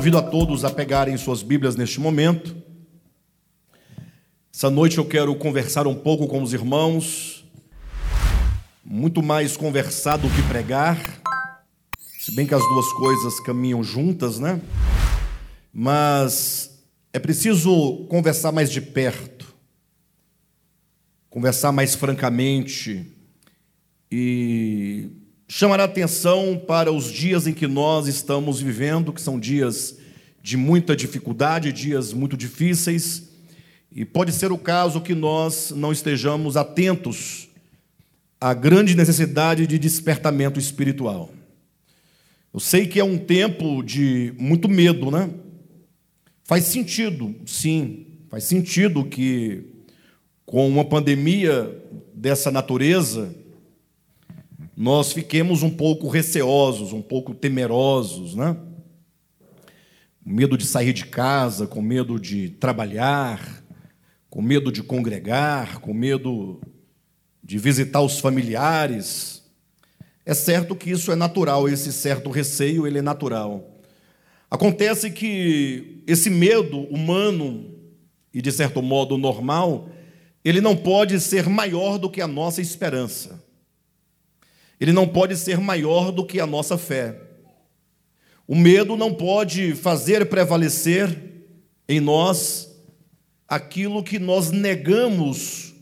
Convido a todos a pegarem suas Bíblias neste momento. Essa noite eu quero conversar um pouco com os irmãos, muito mais conversar do que pregar, se bem que as duas coisas caminham juntas, né? Mas é preciso conversar mais de perto, conversar mais francamente e chamar a atenção para os dias em que nós estamos vivendo, que são dias de muita dificuldade, dias muito difíceis, e pode ser o caso que nós não estejamos atentos à grande necessidade de despertamento espiritual. Eu sei que é um tempo de muito medo, né? Faz sentido, sim, faz sentido que com uma pandemia dessa natureza, nós fiquemos um pouco receosos, um pouco temerosos, né? Medo de sair de casa, com medo de trabalhar, com medo de congregar, com medo de visitar os familiares. É certo que isso é natural, esse certo receio, ele é natural. Acontece que esse medo humano e de certo modo normal, ele não pode ser maior do que a nossa esperança ele não pode ser maior do que a nossa fé. O medo não pode fazer prevalecer em nós aquilo que nós negamos,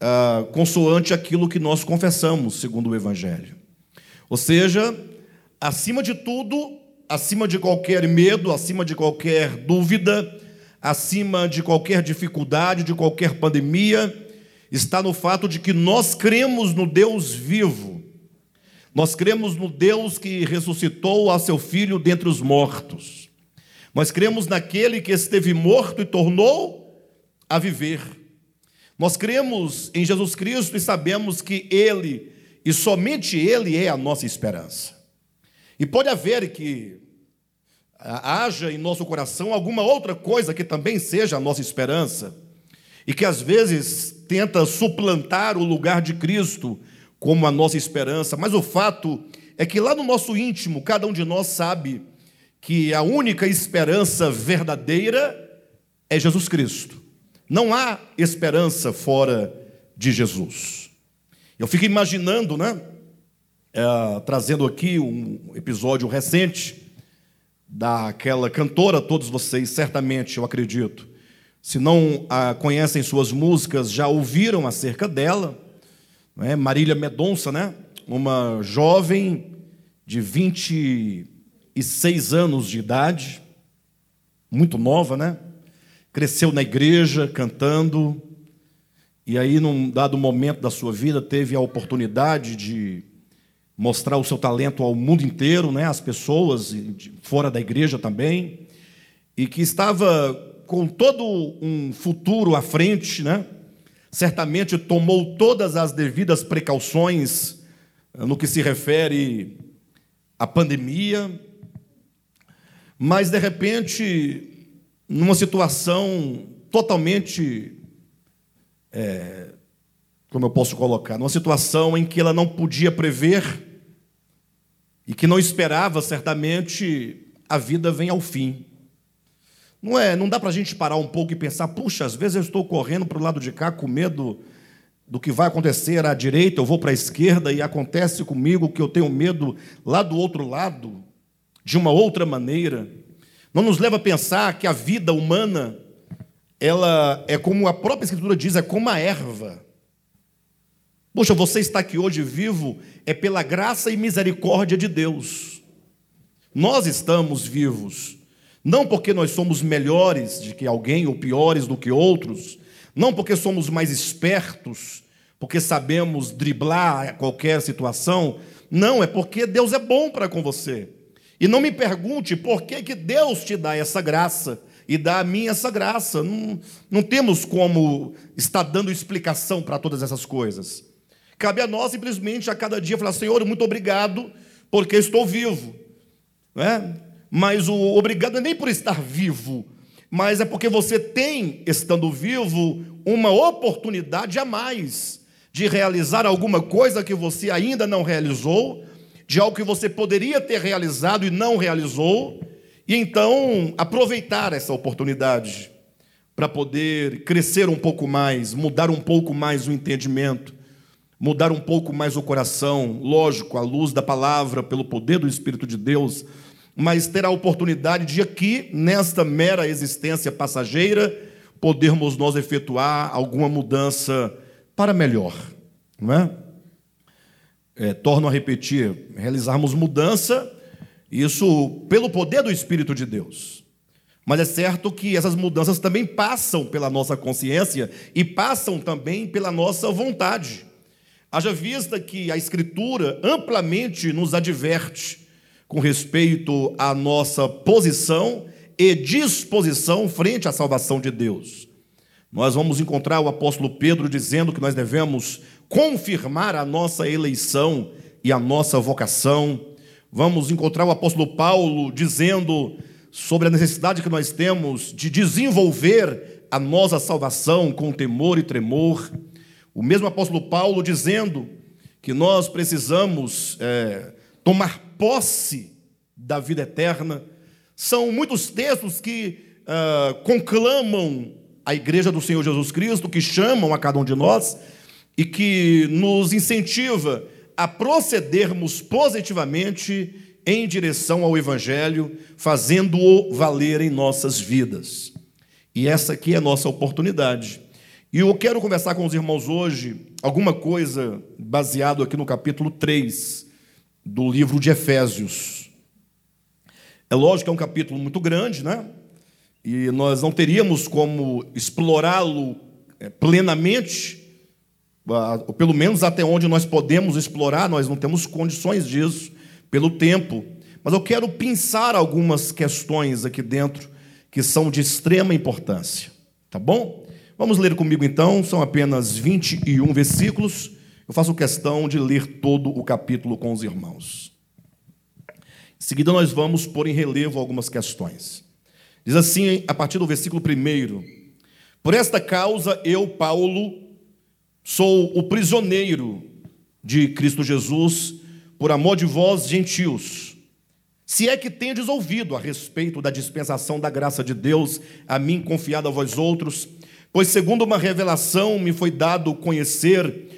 ah, consoante aquilo que nós confessamos, segundo o Evangelho. Ou seja, acima de tudo, acima de qualquer medo, acima de qualquer dúvida, acima de qualquer dificuldade, de qualquer pandemia, está no fato de que nós cremos no Deus vivo nós cremos no Deus que ressuscitou a seu filho dentre os mortos. Nós cremos naquele que esteve morto e tornou a viver. Nós cremos em Jesus Cristo e sabemos que Ele, e somente Ele, é a nossa esperança. E pode haver que haja em nosso coração alguma outra coisa que também seja a nossa esperança, e que às vezes tenta suplantar o lugar de Cristo como a nossa esperança, mas o fato é que lá no nosso íntimo, cada um de nós sabe que a única esperança verdadeira é Jesus Cristo. Não há esperança fora de Jesus. Eu fico imaginando, né? É, trazendo aqui um episódio recente daquela cantora, todos vocês certamente, eu acredito, se não a conhecem suas músicas, já ouviram acerca dela é? Marília Medonça, né? uma jovem de 26 anos de idade, muito nova, né? Cresceu na igreja cantando, e aí, num dado momento da sua vida, teve a oportunidade de mostrar o seu talento ao mundo inteiro, né? As pessoas fora da igreja também, e que estava com todo um futuro à frente, né? Certamente tomou todas as devidas precauções eh, no que se refere à pandemia, mas de repente, numa situação totalmente, é, como eu posso colocar, numa situação em que ela não podia prever e que não esperava, certamente, a vida vem ao fim. Não é, não dá para a gente parar um pouco e pensar, puxa, às vezes eu estou correndo para o lado de cá com medo do que vai acontecer à direita, eu vou para a esquerda e acontece comigo que eu tenho medo lá do outro lado, de uma outra maneira. Não nos leva a pensar que a vida humana, ela é como a própria Escritura diz, é como a erva. Poxa, você está aqui hoje vivo é pela graça e misericórdia de Deus. Nós estamos vivos não porque nós somos melhores do que alguém ou piores do que outros, não porque somos mais espertos, porque sabemos driblar qualquer situação, não, é porque Deus é bom para com você. E não me pergunte por que, que Deus te dá essa graça e dá a mim essa graça. Não, não temos como estar dando explicação para todas essas coisas. Cabe a nós simplesmente a cada dia falar: Senhor, muito obrigado, porque estou vivo. Não é? Mas o obrigado é nem por estar vivo, mas é porque você tem, estando vivo, uma oportunidade a mais de realizar alguma coisa que você ainda não realizou, de algo que você poderia ter realizado e não realizou, E então aproveitar essa oportunidade para poder crescer um pouco mais, mudar um pouco mais o entendimento, mudar um pouco mais o coração, lógico, à luz da palavra, pelo poder do Espírito de Deus, mas ter a oportunidade de aqui, nesta mera existência passageira, podermos nós efetuar alguma mudança para melhor, não é? é torno a repetir, realizarmos mudança, isso pelo poder do Espírito de Deus. Mas é certo que essas mudanças também passam pela nossa consciência e passam também pela nossa vontade. Haja vista que a Escritura amplamente nos adverte com respeito à nossa posição e disposição frente à salvação de Deus. Nós vamos encontrar o apóstolo Pedro dizendo que nós devemos confirmar a nossa eleição e a nossa vocação. Vamos encontrar o apóstolo Paulo dizendo sobre a necessidade que nós temos de desenvolver a nossa salvação com temor e tremor. O mesmo apóstolo Paulo dizendo que nós precisamos é, tomar posse da vida eterna. São muitos textos que uh, conclamam a igreja do Senhor Jesus Cristo, que chamam a cada um de nós e que nos incentiva a procedermos positivamente em direção ao Evangelho, fazendo-o valer em nossas vidas. E essa aqui é a nossa oportunidade. E eu quero conversar com os irmãos hoje alguma coisa baseado aqui no capítulo 3 do livro de Efésios. É lógico que é um capítulo muito grande, né? E nós não teríamos como explorá-lo é, plenamente, ou pelo menos até onde nós podemos explorar, nós não temos condições disso pelo tempo, mas eu quero pensar algumas questões aqui dentro que são de extrema importância, tá bom? Vamos ler comigo então, são apenas 21 versículos. Eu faço questão de ler todo o capítulo com os irmãos. Em seguida, nós vamos pôr em relevo algumas questões. Diz assim, a partir do versículo 1: Por esta causa, eu, Paulo, sou o prisioneiro de Cristo Jesus por amor de vós, gentios. Se é que tendes ouvido a respeito da dispensação da graça de Deus, a mim confiada a vós outros, pois segundo uma revelação me foi dado conhecer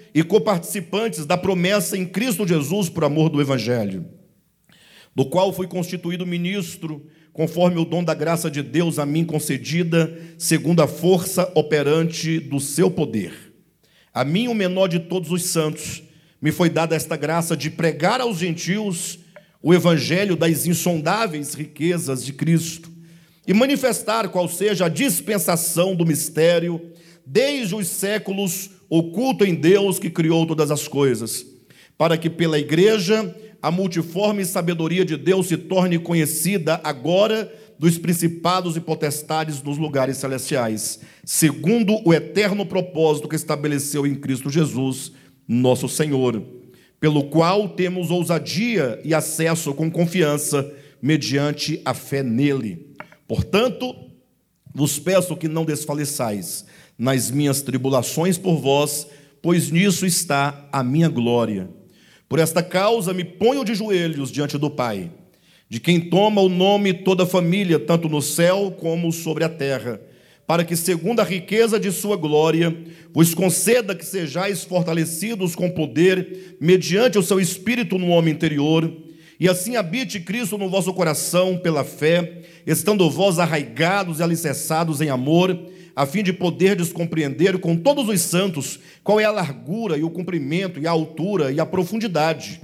e coparticipantes da promessa em Cristo Jesus por amor do Evangelho, do qual fui constituído ministro, conforme o dom da graça de Deus a mim concedida, segundo a força operante do seu poder. A mim, o menor de todos os santos, me foi dada esta graça de pregar aos gentios o evangelho das insondáveis riquezas de Cristo e manifestar qual seja a dispensação do mistério desde os séculos oculto em Deus que criou todas as coisas, para que pela igreja a multiforme sabedoria de Deus se torne conhecida agora dos principados e potestades nos lugares celestiais, segundo o eterno propósito que estabeleceu em Cristo Jesus nosso Senhor, pelo qual temos ousadia e acesso com confiança mediante a fé nele. Portanto, vos peço que não desfaleçais nas minhas tribulações por vós, pois nisso está a minha glória. Por esta causa me ponho de joelhos diante do Pai, de quem toma o nome toda a família, tanto no céu como sobre a terra para que, segundo a riqueza de sua glória, vos conceda que sejais fortalecidos com poder, mediante o seu espírito no homem interior, e assim habite Cristo no vosso coração pela fé, estando vós arraigados e alicerçados em amor, a fim de poderdes compreender com todos os santos qual é a largura e o comprimento e a altura e a profundidade,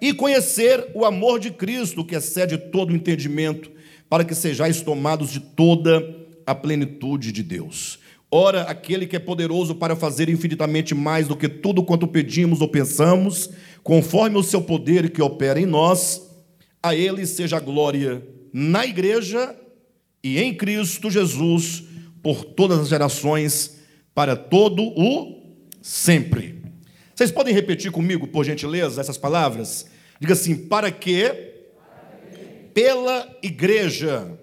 e conhecer o amor de Cristo que excede todo o entendimento, para que sejais tomados de toda a plenitude de Deus. Ora, aquele que é poderoso para fazer infinitamente mais do que tudo quanto pedimos ou pensamos, conforme o seu poder que opera em nós, a ele seja a glória na igreja e em Cristo Jesus por todas as gerações, para todo o sempre. Vocês podem repetir comigo, por gentileza, essas palavras? Diga assim: para que, pela igreja,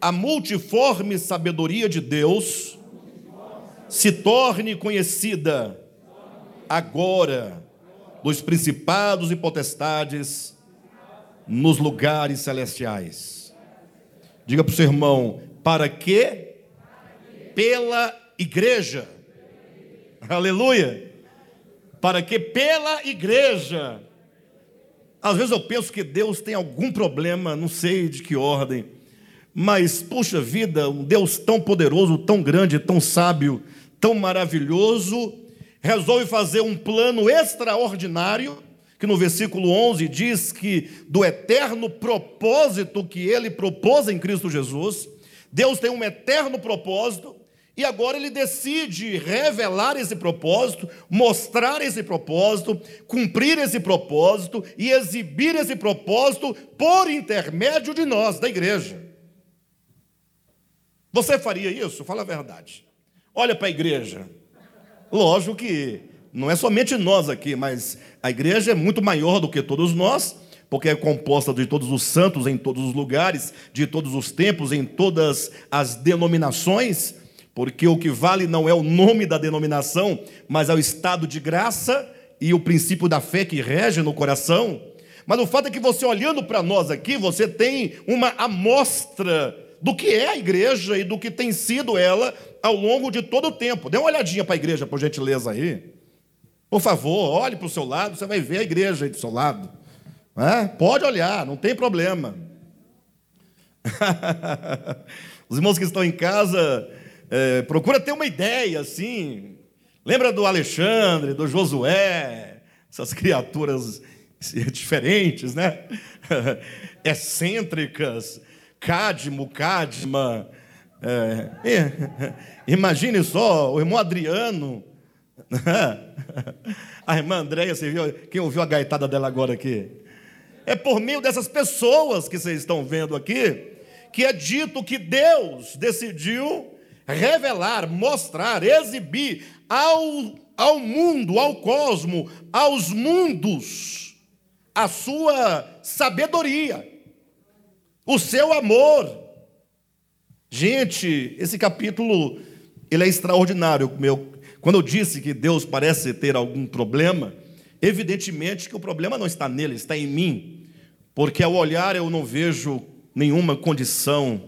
a multiforme sabedoria de Deus se torne conhecida agora dos principados e potestades nos lugares celestiais. Diga para o seu irmão, para que? Pela igreja. Aleluia. Para que pela igreja. Às vezes eu penso que Deus tem algum problema, não sei de que ordem, mas, puxa vida, um Deus tão poderoso, tão grande, tão sábio, tão maravilhoso, resolve fazer um plano extraordinário, que no versículo 11 diz que do eterno propósito que ele propôs em Cristo Jesus, Deus tem um eterno propósito, e agora ele decide revelar esse propósito, mostrar esse propósito, cumprir esse propósito e exibir esse propósito por intermédio de nós, da igreja. Você faria isso? Fala a verdade. Olha para a igreja. Lógico que não é somente nós aqui, mas a igreja é muito maior do que todos nós, porque é composta de todos os santos em todos os lugares, de todos os tempos, em todas as denominações, porque o que vale não é o nome da denominação, mas é o estado de graça e o princípio da fé que rege no coração. Mas o fato é que você olhando para nós aqui, você tem uma amostra do que é a igreja e do que tem sido ela ao longo de todo o tempo. Dê uma olhadinha para a igreja, por gentileza aí. Por favor, olhe para o seu lado, você vai ver a igreja aí do seu lado. É? Pode olhar, não tem problema. Os irmãos que estão em casa, é, procura ter uma ideia assim. Lembra do Alexandre, do Josué, essas criaturas diferentes, né? Excêntricas, Cadmo, Cadma. É, imagine só, o irmão Adriano. A irmã Andréia, você viu? Quem ouviu a gaitada dela agora aqui? É por meio dessas pessoas que vocês estão vendo aqui, que é dito que Deus decidiu revelar, mostrar, exibir ao, ao mundo, ao cosmo, aos mundos, a sua sabedoria o seu amor. Gente, esse capítulo ele é extraordinário. Meu, quando eu disse que Deus parece ter algum problema, evidentemente que o problema não está nele, está em mim, porque ao olhar eu não vejo nenhuma condição,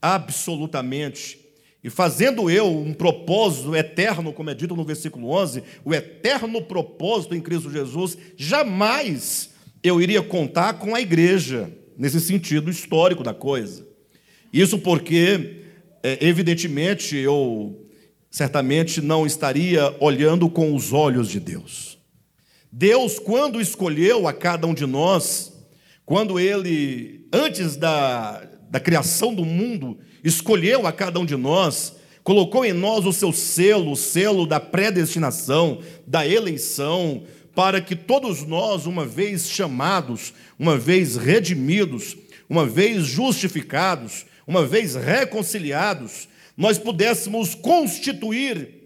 absolutamente. E fazendo eu um propósito eterno, como é dito no versículo 11, o eterno propósito em Cristo Jesus, jamais eu iria contar com a igreja nesse sentido histórico da coisa. Isso porque, é, evidentemente, eu certamente não estaria olhando com os olhos de Deus. Deus, quando escolheu a cada um de nós, quando Ele, antes da, da criação do mundo, escolheu a cada um de nós, colocou em nós o seu selo, o selo da predestinação, da eleição, para que todos nós, uma vez chamados, uma vez redimidos, uma vez justificados, uma vez reconciliados, nós pudéssemos constituir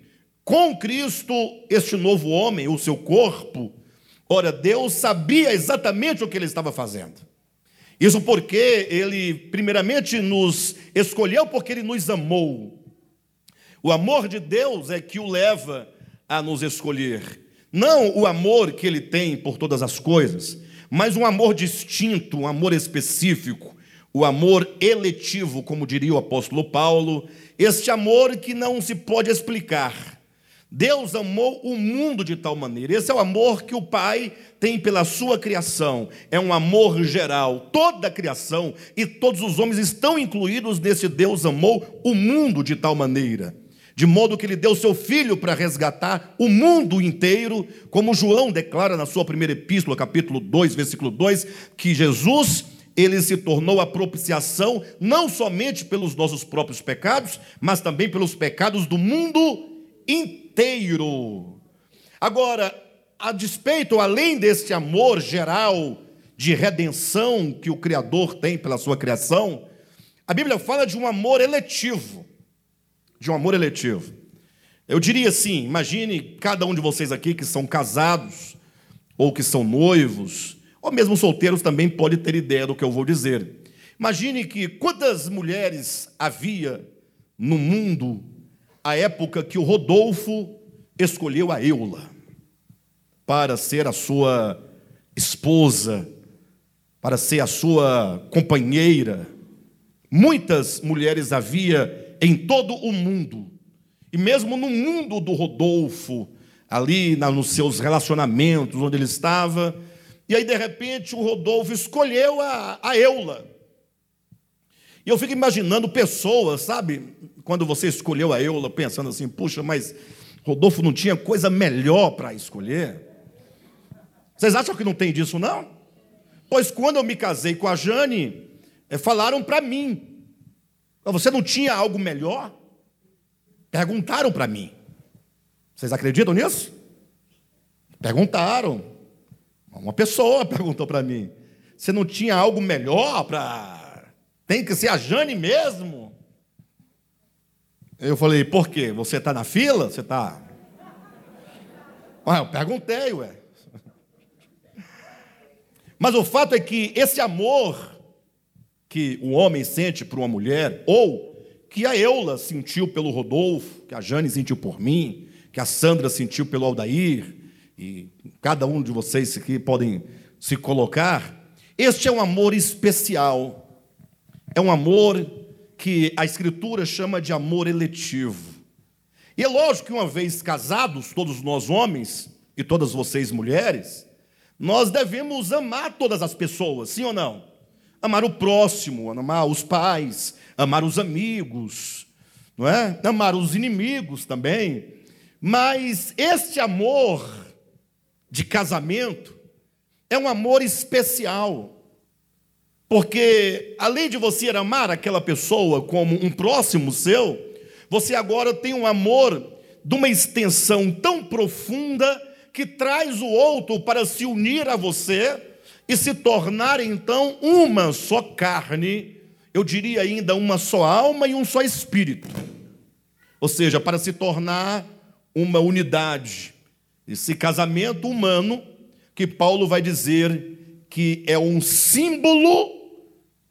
com Cristo este novo homem, o seu corpo. Ora, Deus sabia exatamente o que ele estava fazendo. Isso porque ele, primeiramente, nos escolheu porque ele nos amou. O amor de Deus é que o leva a nos escolher. Não o amor que ele tem por todas as coisas, mas um amor distinto, um amor específico, o amor eletivo, como diria o apóstolo Paulo, este amor que não se pode explicar. Deus amou o mundo de tal maneira. Esse é o amor que o Pai tem pela sua criação. É um amor geral. Toda a criação e todos os homens estão incluídos nesse Deus amou o mundo de tal maneira de modo que ele deu seu filho para resgatar o mundo inteiro, como João declara na sua primeira epístola, capítulo 2, versículo 2, que Jesus ele se tornou a propiciação não somente pelos nossos próprios pecados, mas também pelos pecados do mundo inteiro. Agora, a despeito, além deste amor geral de redenção que o Criador tem pela sua criação, A Bíblia fala de um amor eletivo. De um amor eletivo. Eu diria assim: imagine cada um de vocês aqui que são casados, ou que são noivos, ou mesmo solteiros também pode ter ideia do que eu vou dizer. Imagine que quantas mulheres havia no mundo à época que o Rodolfo escolheu a Eula para ser a sua esposa, para ser a sua companheira. Muitas mulheres havia em todo o mundo, e mesmo no mundo do Rodolfo, ali nos seus relacionamentos, onde ele estava, e aí de repente o Rodolfo escolheu a, a Eula. E eu fico imaginando pessoas, sabe, quando você escolheu a Eula, pensando assim, puxa, mas Rodolfo não tinha coisa melhor para escolher? Vocês acham que não tem disso, não? Pois quando eu me casei com a Jane, eh, falaram para mim: você não tinha algo melhor? Perguntaram para mim. Vocês acreditam nisso? Perguntaram. Uma pessoa perguntou para mim: você não tinha algo melhor para. Tem que ser a Jane mesmo? Eu falei: por quê? Você está na fila? Você está. Ah, eu perguntei, ué. Mas o fato é que esse amor que o homem sente por uma mulher, ou que a Eula sentiu pelo Rodolfo, que a Jane sentiu por mim, que a Sandra sentiu pelo Aldair, e cada um de vocês aqui podem se colocar, este é um amor especial, é um amor que a Escritura chama de amor eletivo. E é lógico que, uma vez casados, todos nós homens e todas vocês mulheres, nós devemos amar todas as pessoas, sim ou não? Amar o próximo, amar os pais, amar os amigos, não é? Amar os inimigos também. Mas este amor de casamento é um amor especial. Porque além de você amar aquela pessoa como um próximo seu, você agora tem um amor de uma extensão tão profunda que traz o outro para se unir a você e se tornar então uma só carne, eu diria ainda uma só alma e um só espírito. Ou seja, para se tornar uma unidade. Esse casamento humano, que Paulo vai dizer que é um símbolo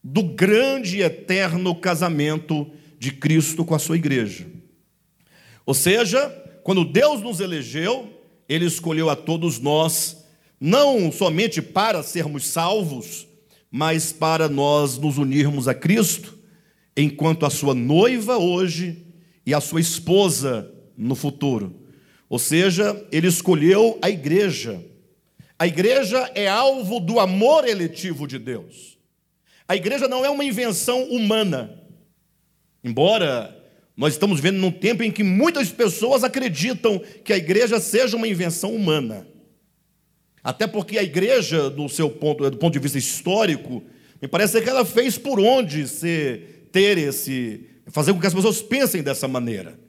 do grande e eterno casamento de Cristo com a sua igreja. Ou seja, quando Deus nos elegeu, ele escolheu a todos nós, não somente para sermos salvos, mas para nós nos unirmos a Cristo, enquanto a sua noiva hoje e a sua esposa no futuro. Ou seja, ele escolheu a igreja. A igreja é alvo do amor eletivo de Deus. A igreja não é uma invenção humana. Embora nós estamos vendo num tempo em que muitas pessoas acreditam que a igreja seja uma invenção humana. Até porque a igreja, do seu ponto, do ponto de vista histórico, me parece que ela fez por onde ser, ter esse, fazer com que as pessoas pensem dessa maneira.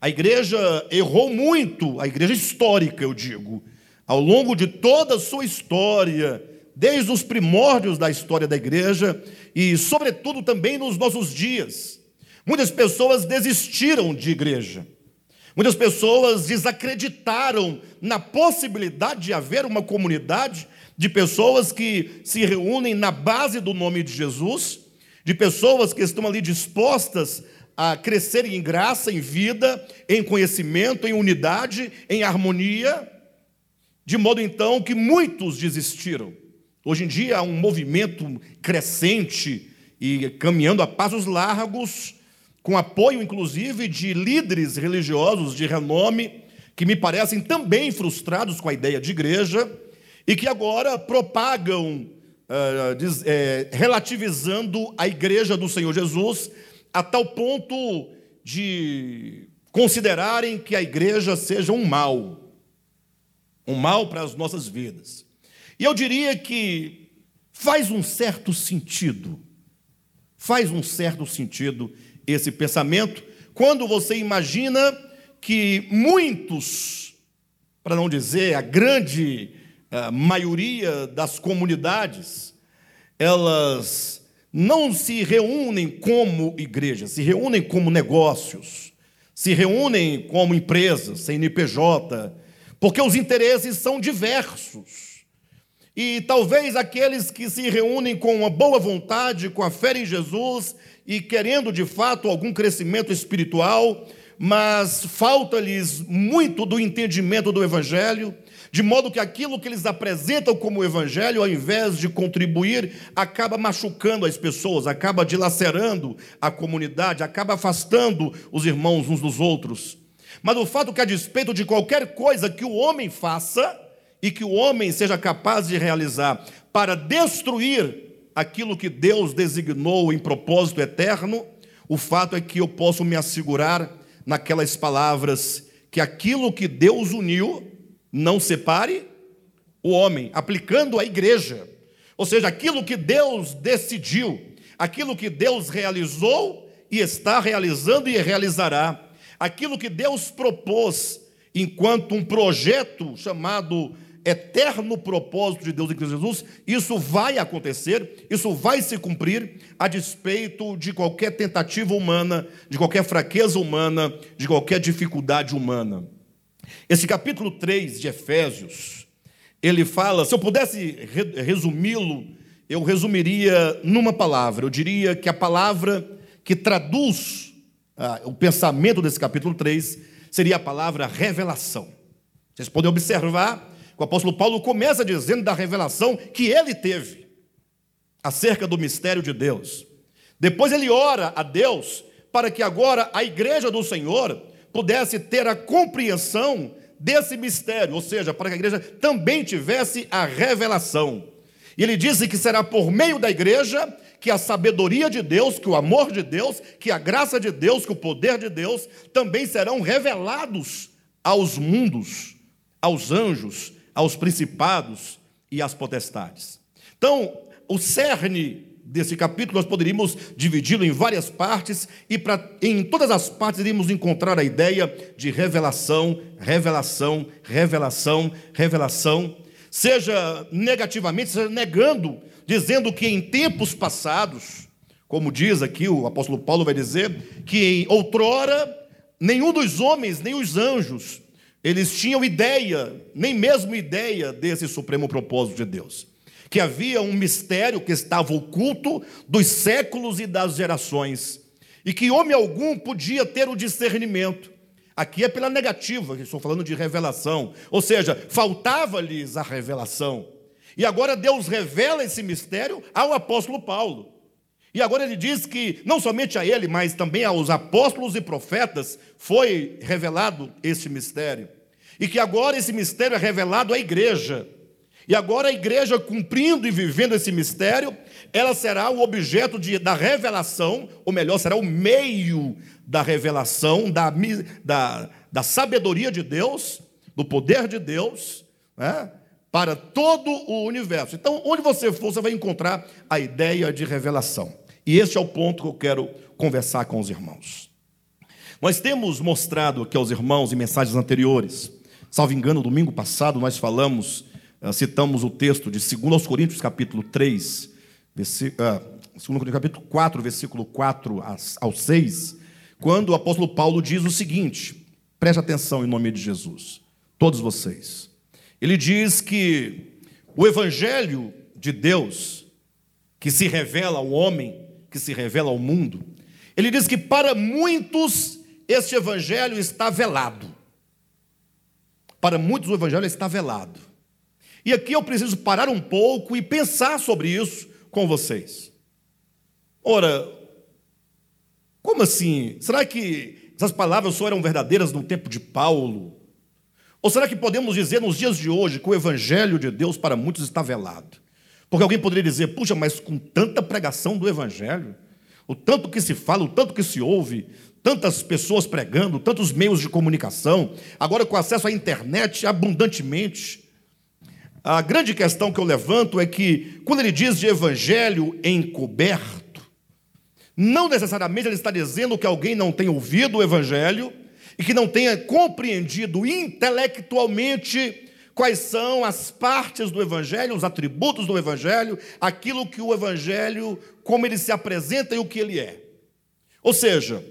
A igreja errou muito, a igreja histórica, eu digo, ao longo de toda a sua história, desde os primórdios da história da igreja e, sobretudo, também nos nossos dias. Muitas pessoas desistiram de igreja. Muitas pessoas desacreditaram na possibilidade de haver uma comunidade de pessoas que se reúnem na base do nome de Jesus, de pessoas que estão ali dispostas a crescerem em graça, em vida, em conhecimento, em unidade, em harmonia, de modo então que muitos desistiram. Hoje em dia há um movimento crescente e caminhando a passos largos com apoio inclusive de líderes religiosos de renome, que me parecem também frustrados com a ideia de igreja, e que agora propagam, uh, diz, é, relativizando a igreja do Senhor Jesus, a tal ponto de considerarem que a igreja seja um mal, um mal para as nossas vidas. E eu diria que faz um certo sentido, faz um certo sentido esse pensamento quando você imagina que muitos, para não dizer a grande a maioria das comunidades, elas não se reúnem como igreja, se reúnem como negócios, se reúnem como empresas, CNPJ, porque os interesses são diversos. E talvez aqueles que se reúnem com uma boa vontade, com a fé em Jesus e querendo de fato algum crescimento espiritual, mas falta-lhes muito do entendimento do Evangelho, de modo que aquilo que eles apresentam como Evangelho, ao invés de contribuir, acaba machucando as pessoas, acaba dilacerando a comunidade, acaba afastando os irmãos uns dos outros. Mas o fato que, a despeito de qualquer coisa que o homem faça, e que o homem seja capaz de realizar para destruir aquilo que Deus designou em propósito eterno, o fato é que eu posso me assegurar naquelas palavras que aquilo que Deus uniu não separe o homem, aplicando a igreja. Ou seja, aquilo que Deus decidiu, aquilo que Deus realizou e está realizando e realizará, aquilo que Deus propôs enquanto um projeto chamado eterno propósito de Deus em Cristo Jesus, isso vai acontecer, isso vai se cumprir, a despeito de qualquer tentativa humana, de qualquer fraqueza humana, de qualquer dificuldade humana. Esse capítulo 3 de Efésios, ele fala, se eu pudesse resumi-lo, eu resumiria numa palavra, eu diria que a palavra que traduz ah, o pensamento desse capítulo 3 seria a palavra revelação. Vocês podem observar o apóstolo Paulo começa dizendo da revelação que ele teve acerca do mistério de Deus. Depois ele ora a Deus para que agora a igreja do Senhor pudesse ter a compreensão desse mistério, ou seja, para que a igreja também tivesse a revelação. E ele disse que será por meio da igreja que a sabedoria de Deus, que o amor de Deus, que a graça de Deus, que o poder de Deus também serão revelados aos mundos, aos anjos, aos principados e às potestades. Então, o cerne desse capítulo nós poderíamos dividi-lo em várias partes e pra, em todas as partes iríamos encontrar a ideia de revelação, revelação, revelação, revelação, seja negativamente, seja negando, dizendo que em tempos passados, como diz aqui o apóstolo Paulo vai dizer, que em outrora nenhum dos homens, nem os anjos, eles tinham ideia, nem mesmo ideia desse supremo propósito de Deus. Que havia um mistério que estava oculto dos séculos e das gerações, e que homem algum podia ter o discernimento. Aqui é pela negativa, estou falando de revelação, ou seja, faltava-lhes a revelação. E agora Deus revela esse mistério ao apóstolo Paulo. E agora ele diz que não somente a ele, mas também aos apóstolos e profetas foi revelado este mistério. E que agora esse mistério é revelado à igreja. E agora a igreja, cumprindo e vivendo esse mistério, ela será o objeto de, da revelação, ou melhor, será o meio da revelação, da, da, da sabedoria de Deus, do poder de Deus, né? Para todo o universo. Então, onde você for, você vai encontrar a ideia de revelação. E este é o ponto que eu quero conversar com os irmãos. Nós temos mostrado aqui aos irmãos em mensagens anteriores, salvo engano, domingo passado nós falamos, eh, citamos o texto de 2 Coríntios capítulo 3, versículo, uh, 2 Coríntios capítulo 4, versículo 4 ao 6, quando o apóstolo Paulo diz o seguinte, preste atenção em nome de Jesus, todos vocês. Ele diz que o evangelho de Deus, que se revela ao homem, que se revela ao mundo, ele diz que para muitos este evangelho está velado. Para muitos o evangelho está velado. E aqui eu preciso parar um pouco e pensar sobre isso com vocês. Ora, como assim? Será que essas palavras só eram verdadeiras no tempo de Paulo? Ou será que podemos dizer nos dias de hoje que o Evangelho de Deus para muitos está velado? Porque alguém poderia dizer, puxa, mas com tanta pregação do Evangelho, o tanto que se fala, o tanto que se ouve, tantas pessoas pregando, tantos meios de comunicação, agora com acesso à internet abundantemente. A grande questão que eu levanto é que, quando ele diz de evangelho encoberto, não necessariamente ele está dizendo que alguém não tenha ouvido o evangelho e que não tenha compreendido intelectualmente quais são as partes do Evangelho, os atributos do Evangelho, aquilo que o Evangelho, como ele se apresenta e o que ele é. Ou seja,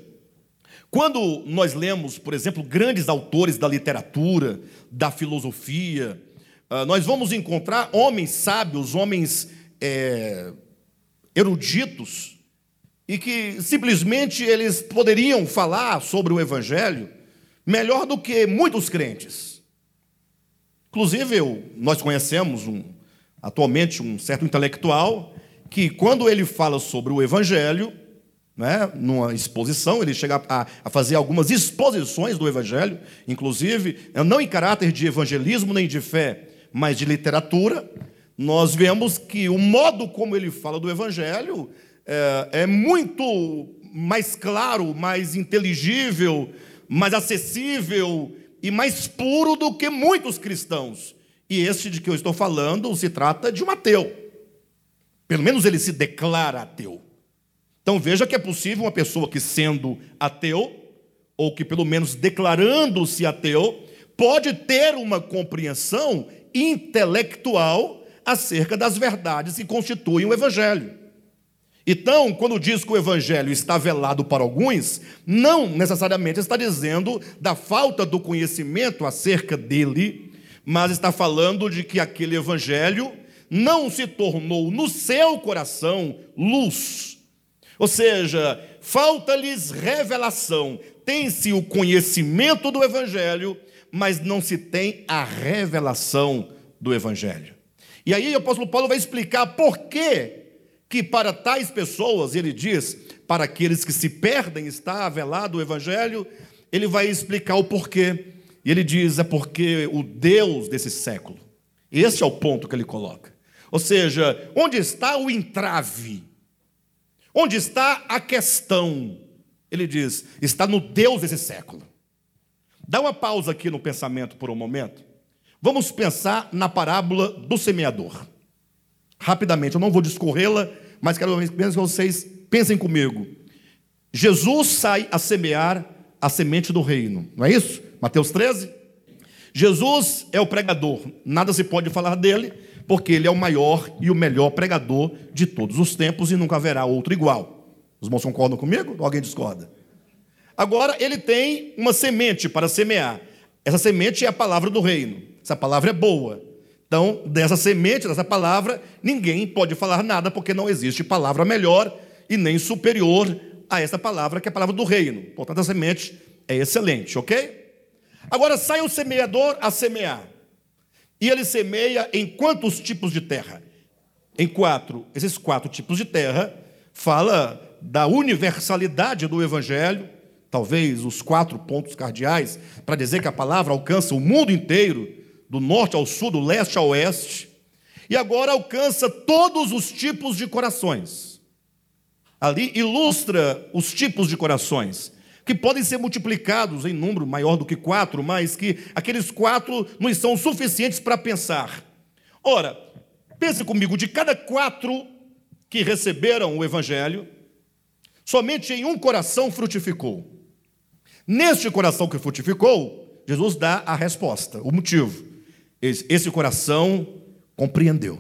quando nós lemos, por exemplo, grandes autores da literatura, da filosofia, ah, nós vamos encontrar homens sábios, homens é, eruditos, e que simplesmente eles poderiam falar sobre o Evangelho melhor do que muitos crentes. Inclusive, eu, nós conhecemos um, atualmente um certo intelectual que, quando ele fala sobre o Evangelho, né, numa exposição, ele chega a, a, fazer algumas exposições do Evangelho, inclusive, não em caráter de evangelismo nem de fé, mas de literatura. Nós vemos que o modo como ele fala do Evangelho é, é muito mais claro, mais inteligível, mais acessível e mais puro do que muitos cristãos. E este de que eu estou falando se trata de um ateu. Pelo menos ele se declara ateu. Então veja que é possível uma pessoa que, sendo ateu, ou que pelo menos declarando-se ateu, pode ter uma compreensão intelectual acerca das verdades que constituem o Evangelho. Então, quando diz que o evangelho está velado para alguns, não necessariamente está dizendo da falta do conhecimento acerca dele, mas está falando de que aquele evangelho não se tornou no seu coração luz. Ou seja, falta-lhes revelação. Tem-se o conhecimento do evangelho, mas não se tem a revelação do evangelho. E aí o apóstolo Paulo vai explicar por que que para tais pessoas, ele diz, para aqueles que se perdem está velado o evangelho, ele vai explicar o porquê. E ele diz: é porque o Deus desse século. Esse é o ponto que ele coloca. Ou seja, onde está o entrave? Onde está a questão? Ele diz: está no Deus desse século. Dá uma pausa aqui no pensamento por um momento. Vamos pensar na parábola do semeador rapidamente, eu não vou discorrê-la, mas quero que vocês pensem comigo. Jesus sai a semear a semente do reino, não é isso? Mateus 13. Jesus é o pregador, nada se pode falar dele, porque ele é o maior e o melhor pregador de todos os tempos e nunca haverá outro igual. Os irmãos concordam comigo? Ou alguém discorda? Agora, ele tem uma semente para semear. Essa semente é a palavra do reino. Essa palavra é boa. Então, dessa semente, dessa palavra, ninguém pode falar nada, porque não existe palavra melhor e nem superior a essa palavra, que é a palavra do reino. Portanto, a semente é excelente, ok? Agora sai o semeador a semear. E ele semeia em quantos tipos de terra? Em quatro. Esses quatro tipos de terra fala da universalidade do evangelho, talvez os quatro pontos cardeais para dizer que a palavra alcança o mundo inteiro do norte ao sul, do leste ao oeste, e agora alcança todos os tipos de corações. Ali ilustra os tipos de corações, que podem ser multiplicados em número maior do que quatro, mas que aqueles quatro não são suficientes para pensar. Ora, pense comigo, de cada quatro que receberam o Evangelho, somente em um coração frutificou. Neste coração que frutificou, Jesus dá a resposta, o motivo. Esse coração compreendeu,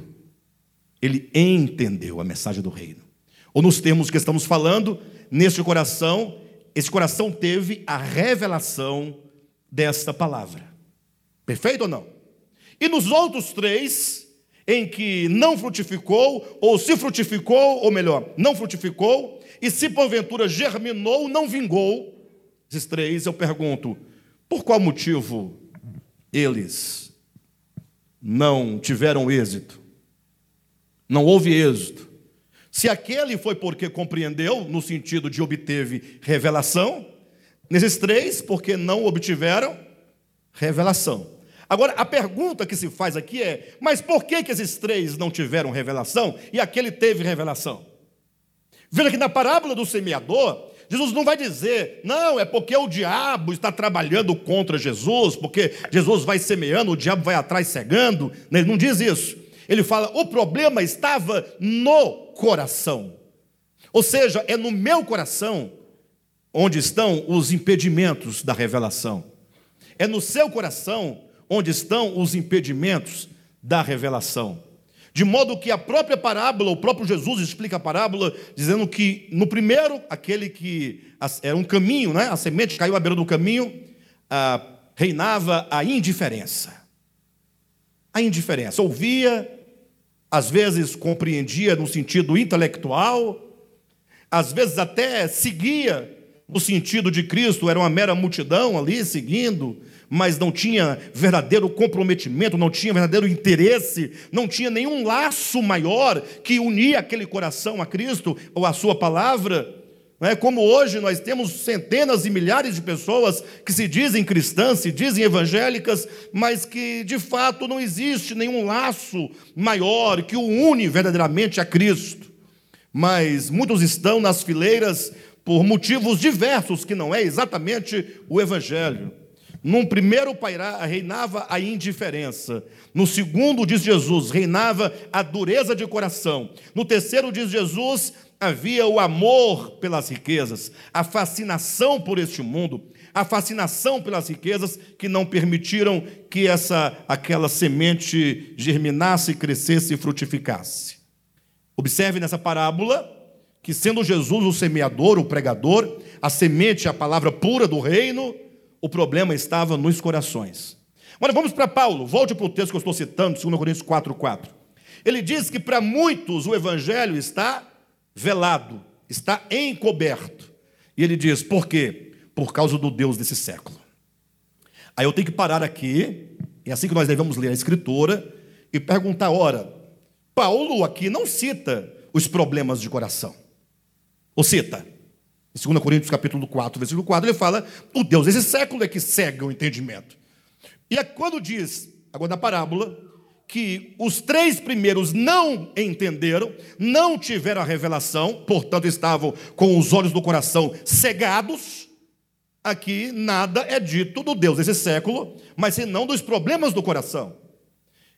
ele entendeu a mensagem do reino. Ou nos termos que estamos falando, nesse coração, esse coração teve a revelação desta palavra. Perfeito ou não? E nos outros três, em que não frutificou, ou se frutificou, ou melhor, não frutificou, e se porventura germinou, não vingou, esses três eu pergunto, por qual motivo eles não tiveram êxito. Não houve êxito. Se aquele foi porque compreendeu, no sentido de obteve revelação, nesses três, porque não obtiveram revelação. Agora, a pergunta que se faz aqui é: mas por que, que esses três não tiveram revelação e aquele teve revelação? Veja que na parábola do semeador, Jesus não vai dizer, não, é porque o diabo está trabalhando contra Jesus, porque Jesus vai semeando, o diabo vai atrás cegando. Ele não diz isso. Ele fala, o problema estava no coração. Ou seja, é no meu coração onde estão os impedimentos da revelação. É no seu coração onde estão os impedimentos da revelação. De modo que a própria parábola, o próprio Jesus explica a parábola, dizendo que no primeiro, aquele que era um caminho, né? a semente caiu à beira do caminho, ah, reinava a indiferença. A indiferença. Ouvia, às vezes compreendia no sentido intelectual, às vezes até seguia no sentido de Cristo, era uma mera multidão ali seguindo, mas não tinha verdadeiro comprometimento, não tinha verdadeiro interesse, não tinha nenhum laço maior que unia aquele coração a Cristo ou a Sua palavra. É como hoje nós temos centenas e milhares de pessoas que se dizem cristãs, se dizem evangélicas, mas que de fato não existe nenhum laço maior que o une verdadeiramente a Cristo. Mas muitos estão nas fileiras por motivos diversos, que não é exatamente o Evangelho. Num primeiro reinava a indiferença. No segundo, diz Jesus, reinava a dureza de coração. No terceiro, diz Jesus, havia o amor pelas riquezas, a fascinação por este mundo, a fascinação pelas riquezas que não permitiram que essa aquela semente germinasse, crescesse e frutificasse. Observe nessa parábola que sendo Jesus o semeador, o pregador, a semente, a palavra pura do reino, o problema estava nos corações. Agora vamos para Paulo, volte para o texto que eu estou citando, 2 Coríntios 4, 4. Ele diz que para muitos o evangelho está velado, está encoberto. E ele diz: por quê? Por causa do Deus desse século. Aí eu tenho que parar aqui, é assim que nós devemos ler a Escritura, e perguntar: ora, Paulo aqui não cita os problemas de coração. Ou cita? Em 2 Coríntios capítulo 4, versículo 4, ele fala: o Deus desse século é que cega o entendimento. E é quando diz, agora na parábola, que os três primeiros não entenderam, não tiveram a revelação, portanto estavam com os olhos do coração cegados. Aqui nada é dito do Deus desse século, mas senão dos problemas do coração.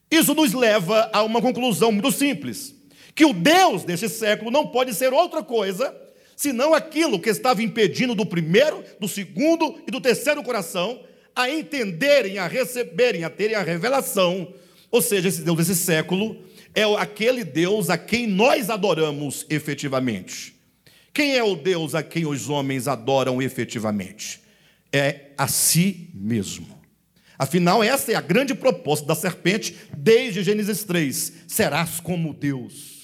Isso nos leva a uma conclusão muito simples: que o Deus desse século não pode ser outra coisa senão aquilo que estava impedindo do primeiro, do segundo e do terceiro coração a entenderem, a receberem, a terem a revelação ou seja, esse Deus desse século é aquele Deus a quem nós adoramos efetivamente. Quem é o Deus a quem os homens adoram efetivamente? É a si mesmo. Afinal, essa é a grande proposta da serpente desde Gênesis 3: serás como Deus.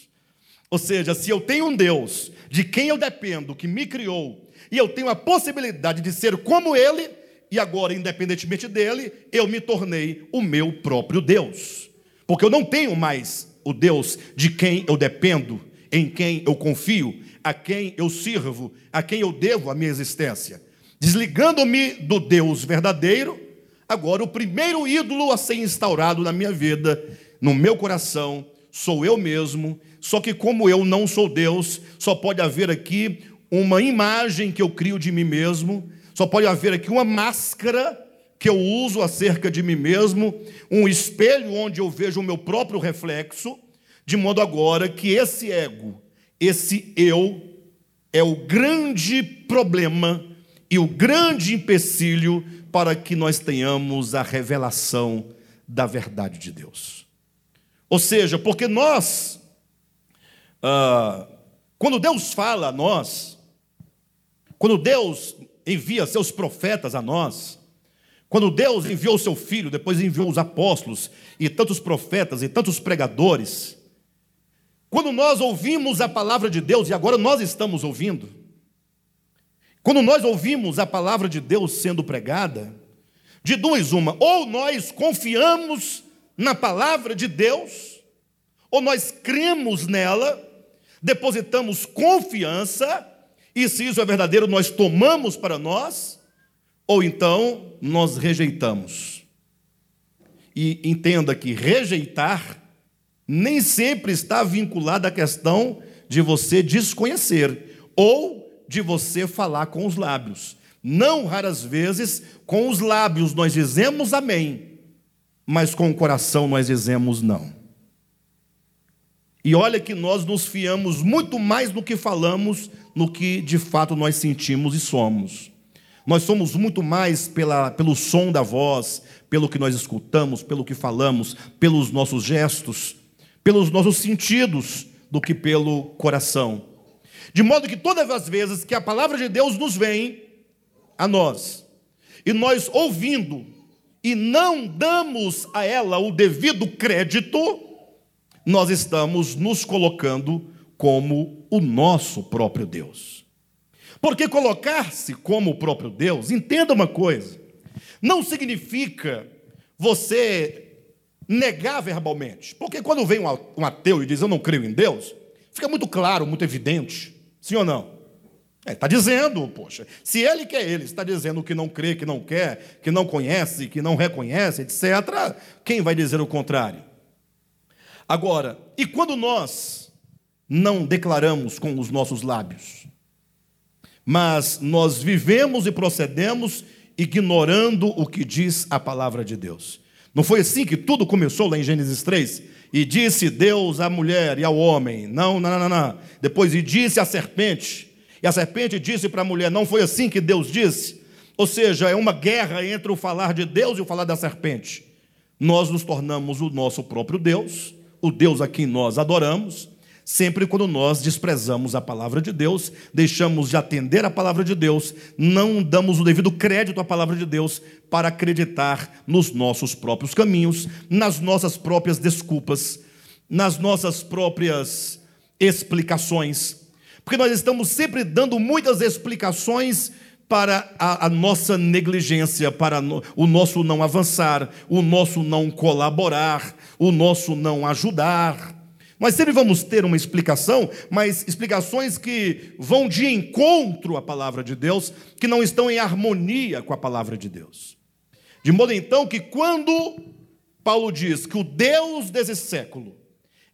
Ou seja, se eu tenho um Deus de quem eu dependo, que me criou, e eu tenho a possibilidade de ser como Ele, e agora, independentemente dele, eu me tornei o meu próprio Deus. Porque eu não tenho mais o Deus de quem eu dependo, em quem eu confio, a quem eu sirvo, a quem eu devo a minha existência. Desligando-me do Deus verdadeiro, agora o primeiro ídolo a ser instaurado na minha vida, no meu coração, sou eu mesmo. Só que, como eu não sou Deus, só pode haver aqui uma imagem que eu crio de mim mesmo só pode haver aqui uma máscara que eu uso acerca de mim mesmo, um espelho onde eu vejo o meu próprio reflexo, de modo agora que esse ego, esse eu, é o grande problema e o grande empecilho para que nós tenhamos a revelação da verdade de Deus. Ou seja, porque nós, ah, quando Deus fala a nós, quando Deus envia seus profetas a nós. Quando Deus enviou seu filho, depois enviou os apóstolos e tantos profetas e tantos pregadores. Quando nós ouvimos a palavra de Deus, e agora nós estamos ouvindo, quando nós ouvimos a palavra de Deus sendo pregada, de duas uma, ou nós confiamos na palavra de Deus, ou nós cremos nela, depositamos confiança e se isso é verdadeiro, nós tomamos para nós, ou então nós rejeitamos. E entenda que rejeitar nem sempre está vinculado à questão de você desconhecer ou de você falar com os lábios. Não raras vezes, com os lábios nós dizemos amém, mas com o coração nós dizemos não. E olha que nós nos fiamos muito mais no que falamos, no que de fato nós sentimos e somos. Nós somos muito mais pela, pelo som da voz, pelo que nós escutamos, pelo que falamos, pelos nossos gestos, pelos nossos sentidos, do que pelo coração. De modo que todas as vezes que a palavra de Deus nos vem a nós, e nós ouvindo, e não damos a ela o devido crédito, nós estamos nos colocando como o nosso próprio Deus. Porque colocar-se como o próprio Deus, entenda uma coisa, não significa você negar verbalmente. Porque quando vem um ateu e diz eu não creio em Deus, fica muito claro, muito evidente. Sim ou não? Está é, dizendo, poxa, se ele quer ele, está dizendo que não crê, que não quer, que não conhece, que não reconhece, etc., quem vai dizer o contrário? Agora, e quando nós não declaramos com os nossos lábios, mas nós vivemos e procedemos ignorando o que diz a palavra de Deus. Não foi assim que tudo começou lá em Gênesis 3? E disse Deus à mulher e ao homem: Não, não, não, não. Depois, e disse à serpente. E a serpente disse para a mulher: Não foi assim que Deus disse? Ou seja, é uma guerra entre o falar de Deus e o falar da serpente. Nós nos tornamos o nosso próprio Deus, o Deus a quem nós adoramos, Sempre quando nós desprezamos a palavra de Deus, deixamos de atender a palavra de Deus, não damos o devido crédito à palavra de Deus para acreditar nos nossos próprios caminhos, nas nossas próprias desculpas, nas nossas próprias explicações. Porque nós estamos sempre dando muitas explicações para a, a, nossa negligência, para no, o nosso não avançar, o nosso não colaborar, o nosso não ajudar. Nós sempre vamos ter uma explicação, mas explicações que vão de encontro à palavra de Deus, que não estão em harmonia com a palavra de Deus. De modo então que quando Paulo diz que o Deus desse século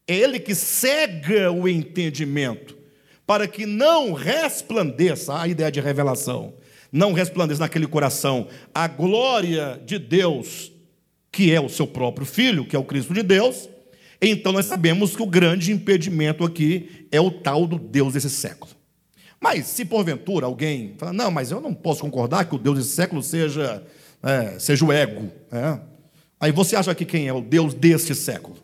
é ele que cega o entendimento, para que não resplandeça a ideia de revelação, não resplandeça naquele coração a glória de Deus, que é o seu próprio filho, que é o Cristo de Deus, então nós sabemos que o grande impedimento aqui é o tal do Deus desse século. Mas se porventura alguém fala, não, mas eu não posso concordar que o Deus desse século seja, é, seja o ego. É? Aí você acha que quem é o Deus deste século?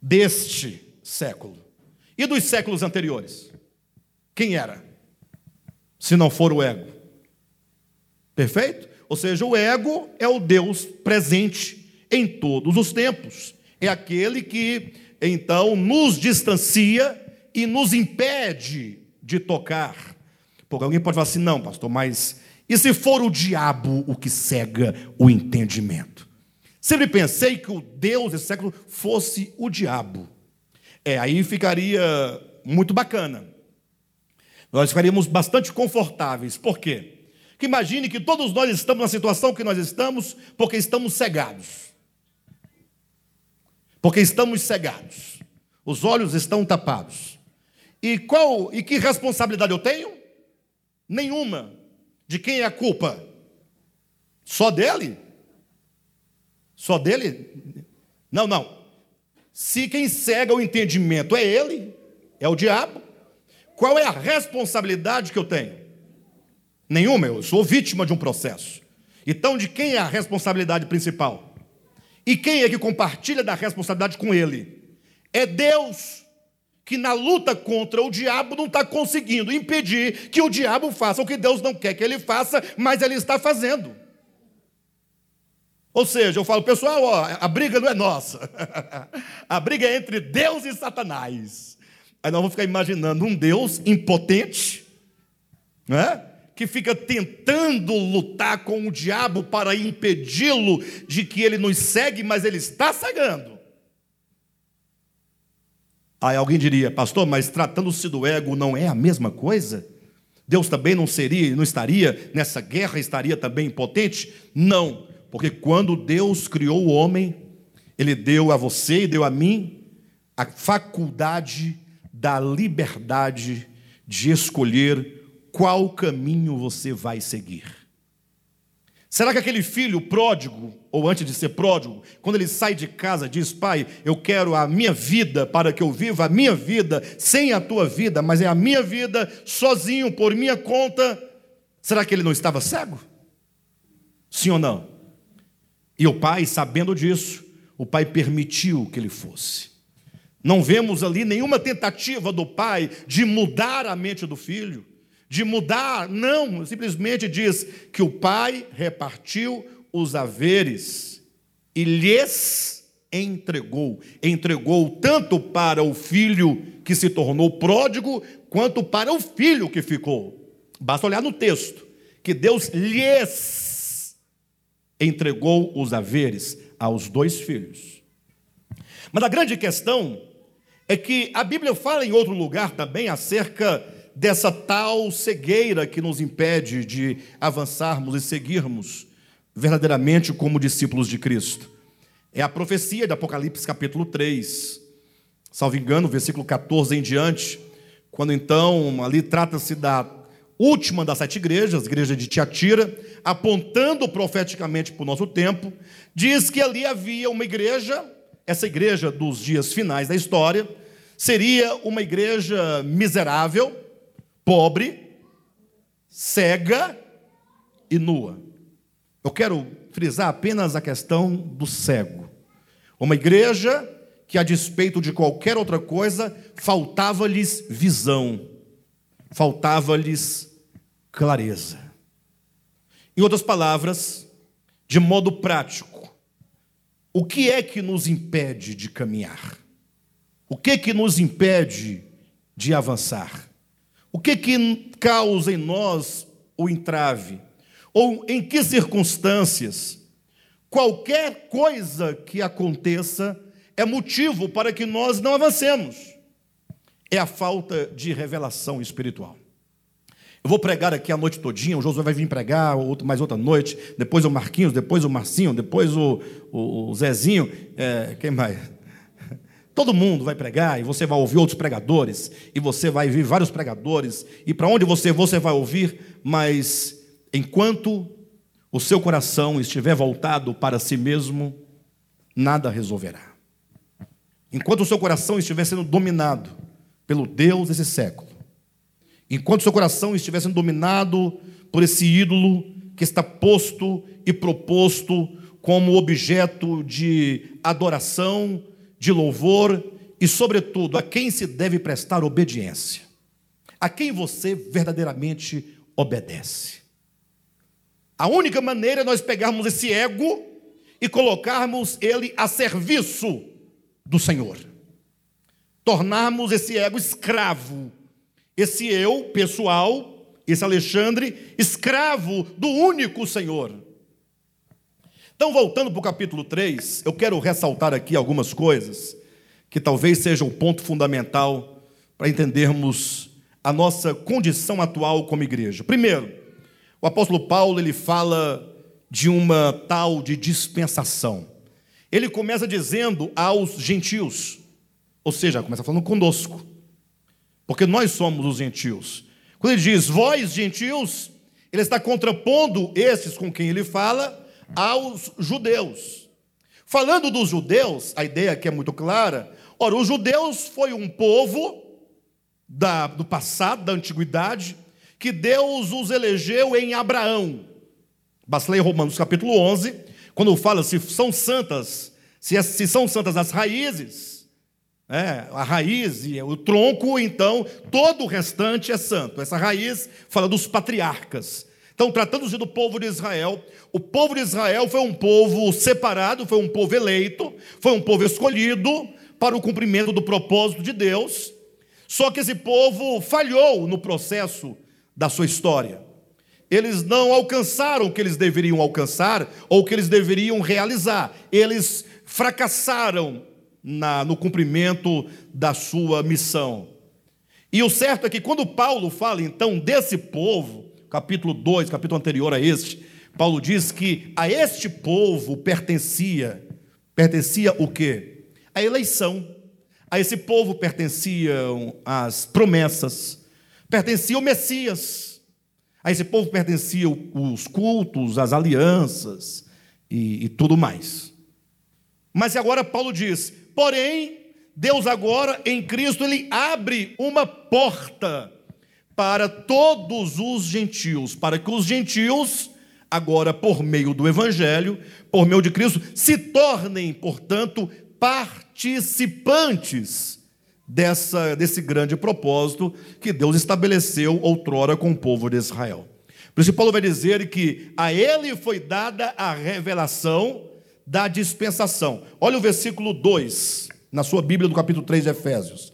Deste século. E dos séculos anteriores? Quem era? Se não for o ego. Perfeito? Ou seja, o ego é o Deus presente em todos os tempos é aquele que então nos distancia e nos impede de tocar. Porque alguém pode falar assim: não, pastor, mas e se for o diabo o que cega o entendimento? Sempre pensei que o Deus desse século fosse o diabo. É, aí ficaria muito bacana. Nós ficaríamos bastante confortáveis. Por quê? Que imagine que todos nós estamos na situação que nós estamos porque estamos cegados porque estamos cegados, os olhos estão tapados. E qual e que responsabilidade eu tenho? Nenhuma. De quem é a culpa? Só dele? Só dele? Não, não. Se quem cega o entendimento é ele, é o diabo, qual é a responsabilidade que eu tenho? Nenhuma, eu sou vítima de um processo. Então, de quem é a responsabilidade principal? E quem é que compartilha da responsabilidade com ele? É Deus, que na luta contra o diabo não está conseguindo impedir que o diabo faça o que Deus não quer que ele faça, mas ele está fazendo. Ou seja, eu falo, pessoal, ó, a briga não é nossa, a briga é entre Deus e Satanás. Aí nós vamos ficar imaginando um Deus impotente, não é? Que fica tentando lutar com o diabo para impedi-lo de que ele nos segue, mas ele está cegando. Aí alguém diria, pastor, mas tratando-se do ego não é a mesma coisa? Deus também não seria, não estaria nessa guerra, estaria também impotente? Não, porque quando Deus criou o homem, ele deu a você e deu a mim a faculdade da liberdade de escolher qual caminho você vai seguir. Será que aquele filho pródigo, ou antes de ser pródigo, quando ele sai de casa, diz: Pai, eu quero a minha vida para que eu viva a minha vida sem a tua vida, mas é a minha vida sozinho, por minha conta? Será que ele não estava cego? Sim ou não? E o pai, sabendo disso, o pai permitiu que ele fosse. Não vemos ali nenhuma tentativa do pai de mudar a mente do filho, de mudar, não, simplesmente diz que o pai repartiu os haveres e lhes entregou. Entregou tanto para o filho que se tornou pródigo, quanto para o filho que ficou. Basta olhar no texto, que Deus lhes entregou os haveres aos dois filhos. Mas a grande questão é que a Bíblia fala em outro lugar também acerca dessa tal cegueira que nos impede de avançarmos e seguirmos verdadeiramente como discípulos de Cristo. É a profecia de Apocalipse capítulo 3, salvo engano, versículo 14 em diante, quando então ali trata-se da última das sete igrejas, a igreja de Tiatira, apontando profeticamente para o nosso tempo, diz que ali havia uma igreja, essa igreja dos dias finais da história, seria uma igreja miserável, pobre, cega e nua. Eu quero frisar apenas a questão do cego. Uma igreja que, a despeito de qualquer outra coisa, faltava-lhes visão, faltava-lhes clareza. Em outras palavras, de modo prático, o que é que nos impede de caminhar? O que é que nos impede de avançar? O que que causa em nós o entrave? Ou em que circunstâncias qualquer coisa que aconteça é motivo para que nós não avancemos? É a falta de revelação espiritual. Eu vou pregar aqui a noite todinha, o Josué vai vir pregar, mais outra noite, depois o Marquinhos, depois o Marcinho, depois o, o, o Zezinho, é, quem mais? Todo mundo vai pregar e você vai ouvir outros pregadores, e você vai ouvir vários pregadores, e para onde você você vai ouvir, mas enquanto o seu coração estiver voltado para si mesmo, nada resolverá. Enquanto o seu coração estiver sendo dominado pelo Deus desse século, enquanto o seu coração estiver sendo dominado por esse ídolo que está posto e proposto como objeto de adoração, de louvor e, sobretudo, a quem se deve prestar obediência, a quem você verdadeiramente obedece. A única maneira é nós pegarmos esse ego e colocarmos ele a serviço do Senhor. Tornarmos esse ego escravo, esse eu pessoal, esse Alexandre, escravo do único Senhor. Então, voltando para o capítulo 3, eu quero ressaltar aqui algumas coisas que talvez sejam o ponto fundamental para entendermos a nossa condição atual como igreja. Primeiro, o apóstolo Paulo ele fala de uma tal de dispensação. Ele começa dizendo aos gentios, ou seja, começa falando conosco, porque nós somos os gentios. Quando ele diz vós gentios, ele está contrapondo esses com quem ele fala aos judeus. Falando dos judeus, a ideia aqui é muito clara. Ora, os judeus foi um povo da, do passado, da antiguidade, que Deus os elegeu em Abraão. Basta ler Romanos capítulo 11, quando fala se são santas, se, é, se são santas as raízes, é, a raiz e o tronco, então todo o restante é santo. Essa raiz fala dos patriarcas. Então, tratando-se do povo de Israel, o povo de Israel foi um povo separado, foi um povo eleito, foi um povo escolhido para o cumprimento do propósito de Deus. Só que esse povo falhou no processo da sua história. Eles não alcançaram o que eles deveriam alcançar ou o que eles deveriam realizar. Eles fracassaram na, no cumprimento da sua missão. E o certo é que quando Paulo fala então desse povo, capítulo 2, capítulo anterior a este, Paulo diz que a este povo pertencia, pertencia o quê? A eleição. A esse povo pertenciam as promessas, pertencia o Messias. A esse povo pertenciam os cultos, as alianças e, e tudo mais. Mas agora Paulo diz: porém, Deus agora em Cristo, ele abre uma porta para todos os gentios, para que os gentios, agora por meio do Evangelho, por meio de Cristo, se tornem, portanto, participantes dessa, desse grande propósito que Deus estabeleceu outrora com o povo de Israel. Por isso, Paulo vai dizer que a ele foi dada a revelação da dispensação. Olha o versículo 2, na sua Bíblia, do capítulo 3 de Efésios.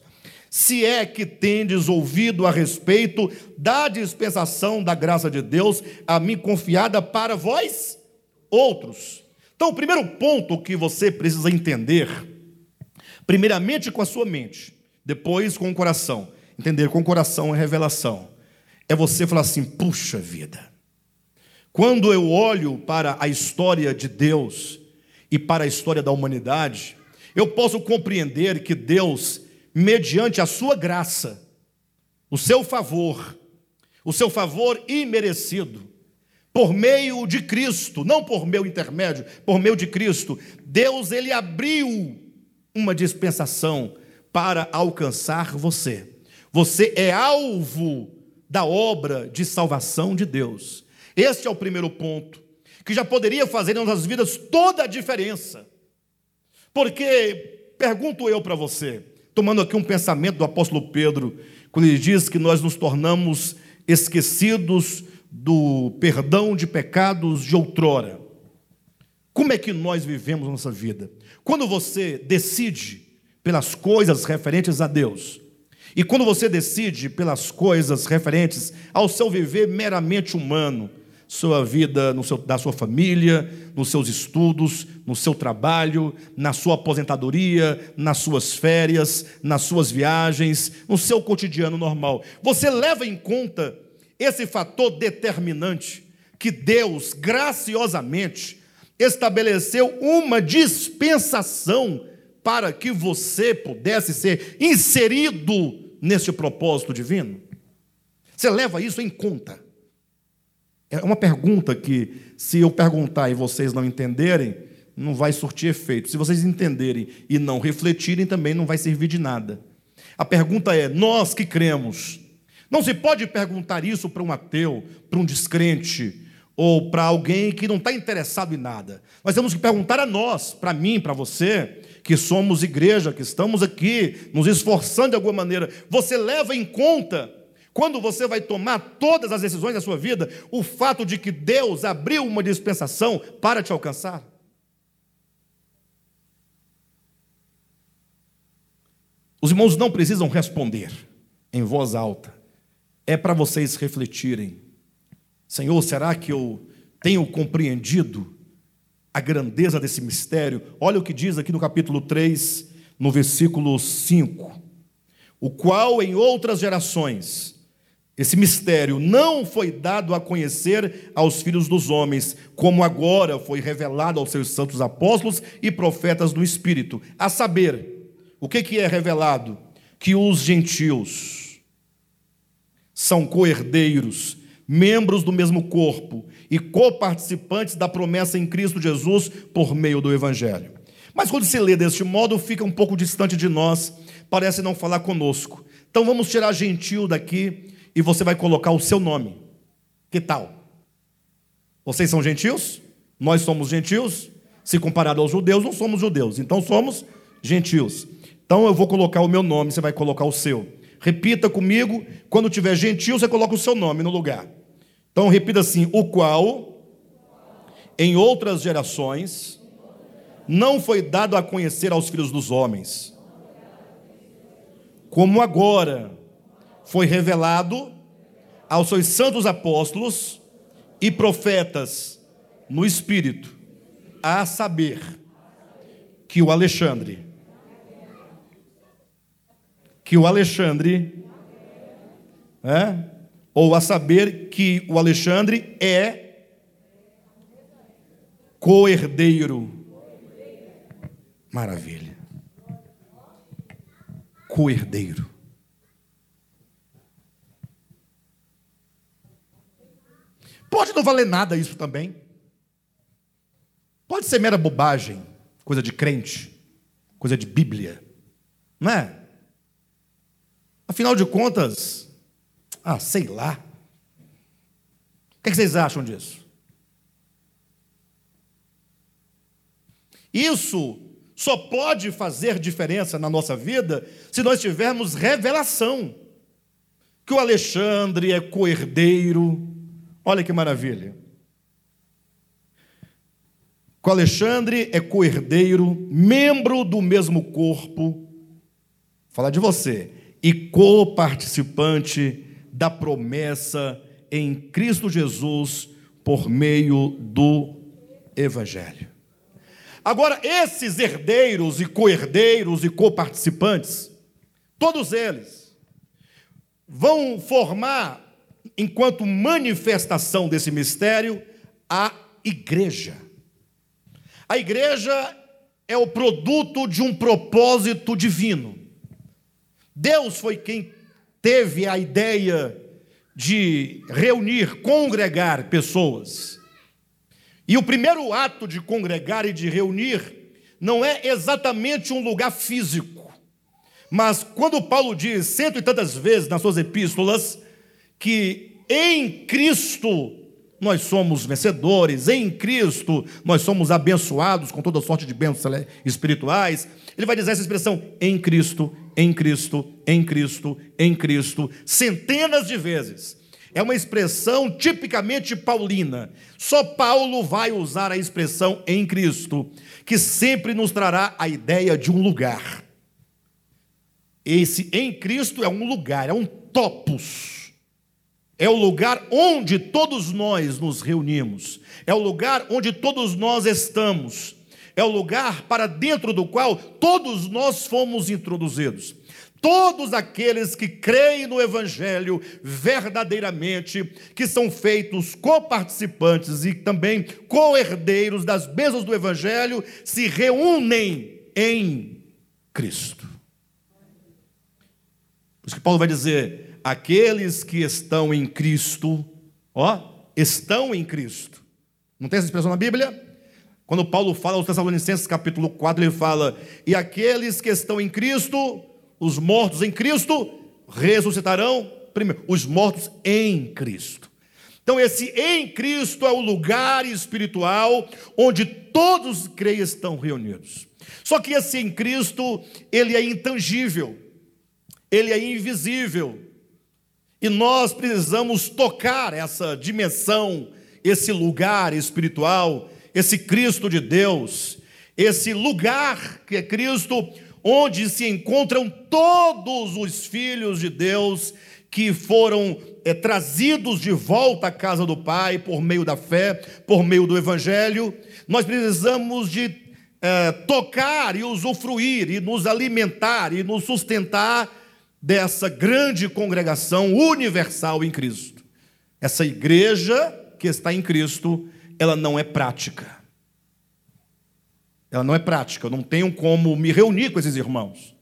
Se é que tendes ouvido a respeito da dispensação da graça de Deus, a mim confiada para vós outros. Então, o primeiro ponto que você precisa entender, primeiramente com a sua mente, depois com o coração. Entender com o coração é revelação é você falar assim: puxa vida. Quando eu olho para a história de Deus e para a história da humanidade, eu posso compreender que Deus, mediante a sua graça, o seu favor, o seu favor imerecido, por meio de Cristo, não por meu intermédio, por meio de Cristo, Deus ele abriu uma dispensação para alcançar você. Você é alvo da obra de salvação de Deus. Este é o primeiro ponto, que já poderia fazer nas nossas vidas toda a diferença. Porque, pergunto eu para você, tomando aqui um pensamento do apóstolo Pedro, quando ele diz que nós nos tornamos esquecidos do perdão de pecados de outrora. Como é que nós vivemos nossa vida? Quando você decide pelas coisas referentes a Deus, e quando você decide pelas coisas referentes ao seu viver meramente humano, sua vida no seu, da sua família, nos seus estudos, no seu trabalho, na sua aposentadoria, nas suas férias, nas suas viagens, no seu cotidiano normal. Você leva em conta esse fator determinante que Deus graciosamente estabeleceu uma dispensação para que você pudesse ser inserido nesse propósito divino? Você leva isso em conta? É uma pergunta que, se eu perguntar e vocês não entenderem, não vai surtir efeito. Se vocês entenderem e não refletirem, também não vai servir de nada. A pergunta é: nós que cremos, não se pode perguntar isso para um ateu, para um descrente, ou para alguém que não está interessado em nada. Nós temos que perguntar a nós, para mim, para você, que somos igreja, que estamos aqui nos esforçando de alguma maneira, você leva em conta, quando você vai tomar todas as decisões da sua vida, o fato de que Deus abriu uma dispensação para te alcançar? Os irmãos não precisam responder em voz alta, é para vocês refletirem: Senhor, será que eu tenho compreendido a grandeza desse mistério. Olha o que diz aqui no capítulo 3, no versículo 5. O qual em outras gerações esse mistério não foi dado a conhecer aos filhos dos homens, como agora foi revelado aos seus santos apóstolos e profetas do Espírito. A saber, o que é revelado? Que os gentios são coerdeiros, membros do mesmo corpo e coparticipantes da promessa em Cristo Jesus por meio do Evangelho. Mas quando se lê deste modo, fica um pouco distante de nós, parece não falar conosco. Então vamos tirar gentil daqui e você vai colocar o seu nome. Que tal? Vocês são gentios? Nós somos gentios? Se comparado aos judeus, não somos judeus, então somos gentios. Então eu vou colocar o meu nome, você vai colocar o seu. Repita comigo, quando tiver gentil, você coloca o seu nome no lugar. Então repita assim: o qual em outras gerações não foi dado a conhecer aos filhos dos homens, como agora foi revelado aos seus santos apóstolos e profetas no Espírito, a saber que o Alexandre, que o Alexandre, é, ou a saber que o Alexandre é coerdeiro. Maravilha. Coerdeiro. Pode não valer nada isso também. Pode ser mera bobagem, coisa de crente, coisa de Bíblia, não é? Afinal de contas, Ah, sei lá. O que, é que vocês acham disso? Isso só pode fazer diferença na nossa vida se nós tivermos revelação. Que o Alexandre é coerdeiro. Olha que maravilha. O Alexandre é coerdeiro, membro do mesmo corpo. Fala de você. E coparticipante da promessa em Cristo Jesus por meio do Evangelho. Agora, esses herdeiros e co-herdeiros e coparticipantes, todos eles, vão formar, enquanto manifestação desse mistério, a igreja. A igreja é o produto de um propósito divino. Deus foi quem teve a ideia de reunir, congregar pessoas. E o primeiro ato de congregar e de reunir não é exatamente um lugar físico. Mas quando Paulo diz cento e tantas vezes nas suas epístolas que em Cristo nós somos vencedores, em Cristo nós somos abençoados com toda sorte de bênçãos espirituais, ele vai dizer essa expressão em Cristo, em Cristo, em Cristo, em Cristo, centenas de vezes. É uma expressão tipicamente paulina. Só Paulo vai usar a expressão em Cristo, que sempre nos trará a ideia de um lugar. Esse em Cristo é um lugar, é um topos. É o lugar onde todos nós nos reunimos. É o lugar onde todos nós estamos. É o lugar para dentro do qual todos nós fomos introduzidos todos aqueles que creem no Evangelho verdadeiramente, que são feitos coparticipantes e também co-herdeiros das bênçãos do Evangelho, se reúnem em Cristo. Por isso que Paulo vai dizer: aqueles que estão em Cristo, ó, estão em Cristo. Não tem essa expressão na Bíblia? Quando Paulo fala aos Tessalonicenses, capítulo 4, ele fala: E aqueles que estão em Cristo os mortos em Cristo ressuscitarão primeiro. Os mortos em Cristo. Então, esse em Cristo é o lugar espiritual onde todos os crentes estão reunidos. Só que esse em Cristo, ele é intangível, ele é invisível. E nós precisamos tocar essa dimensão, esse lugar espiritual, esse Cristo de Deus, esse lugar que é Cristo, onde se encontram todos os filhos de Deus que foram é, trazidos de volta à casa do Pai por meio da fé, por meio do Evangelho. Nós precisamos de é, tocar e usufruir, e nos alimentar e nos sustentar dessa grande congregação universal em Cristo. Essa igreja que está em Cristo, ela não é prática. Ela não é prática. Eu não tenho como me reunir com esses irmãos.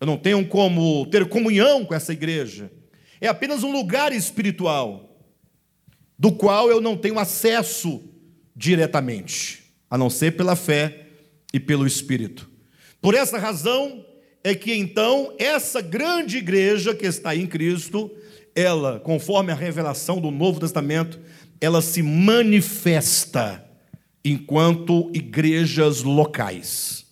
Eu não tenho como ter comunhão com essa igreja. É apenas um lugar espiritual do qual eu não tenho acesso diretamente, a não ser pela fé e pelo Espírito. Por essa razão é que então essa grande igreja que está em Cristo, ela, conforme a revelação do Novo Testamento, ela se manifesta enquanto igrejas locais.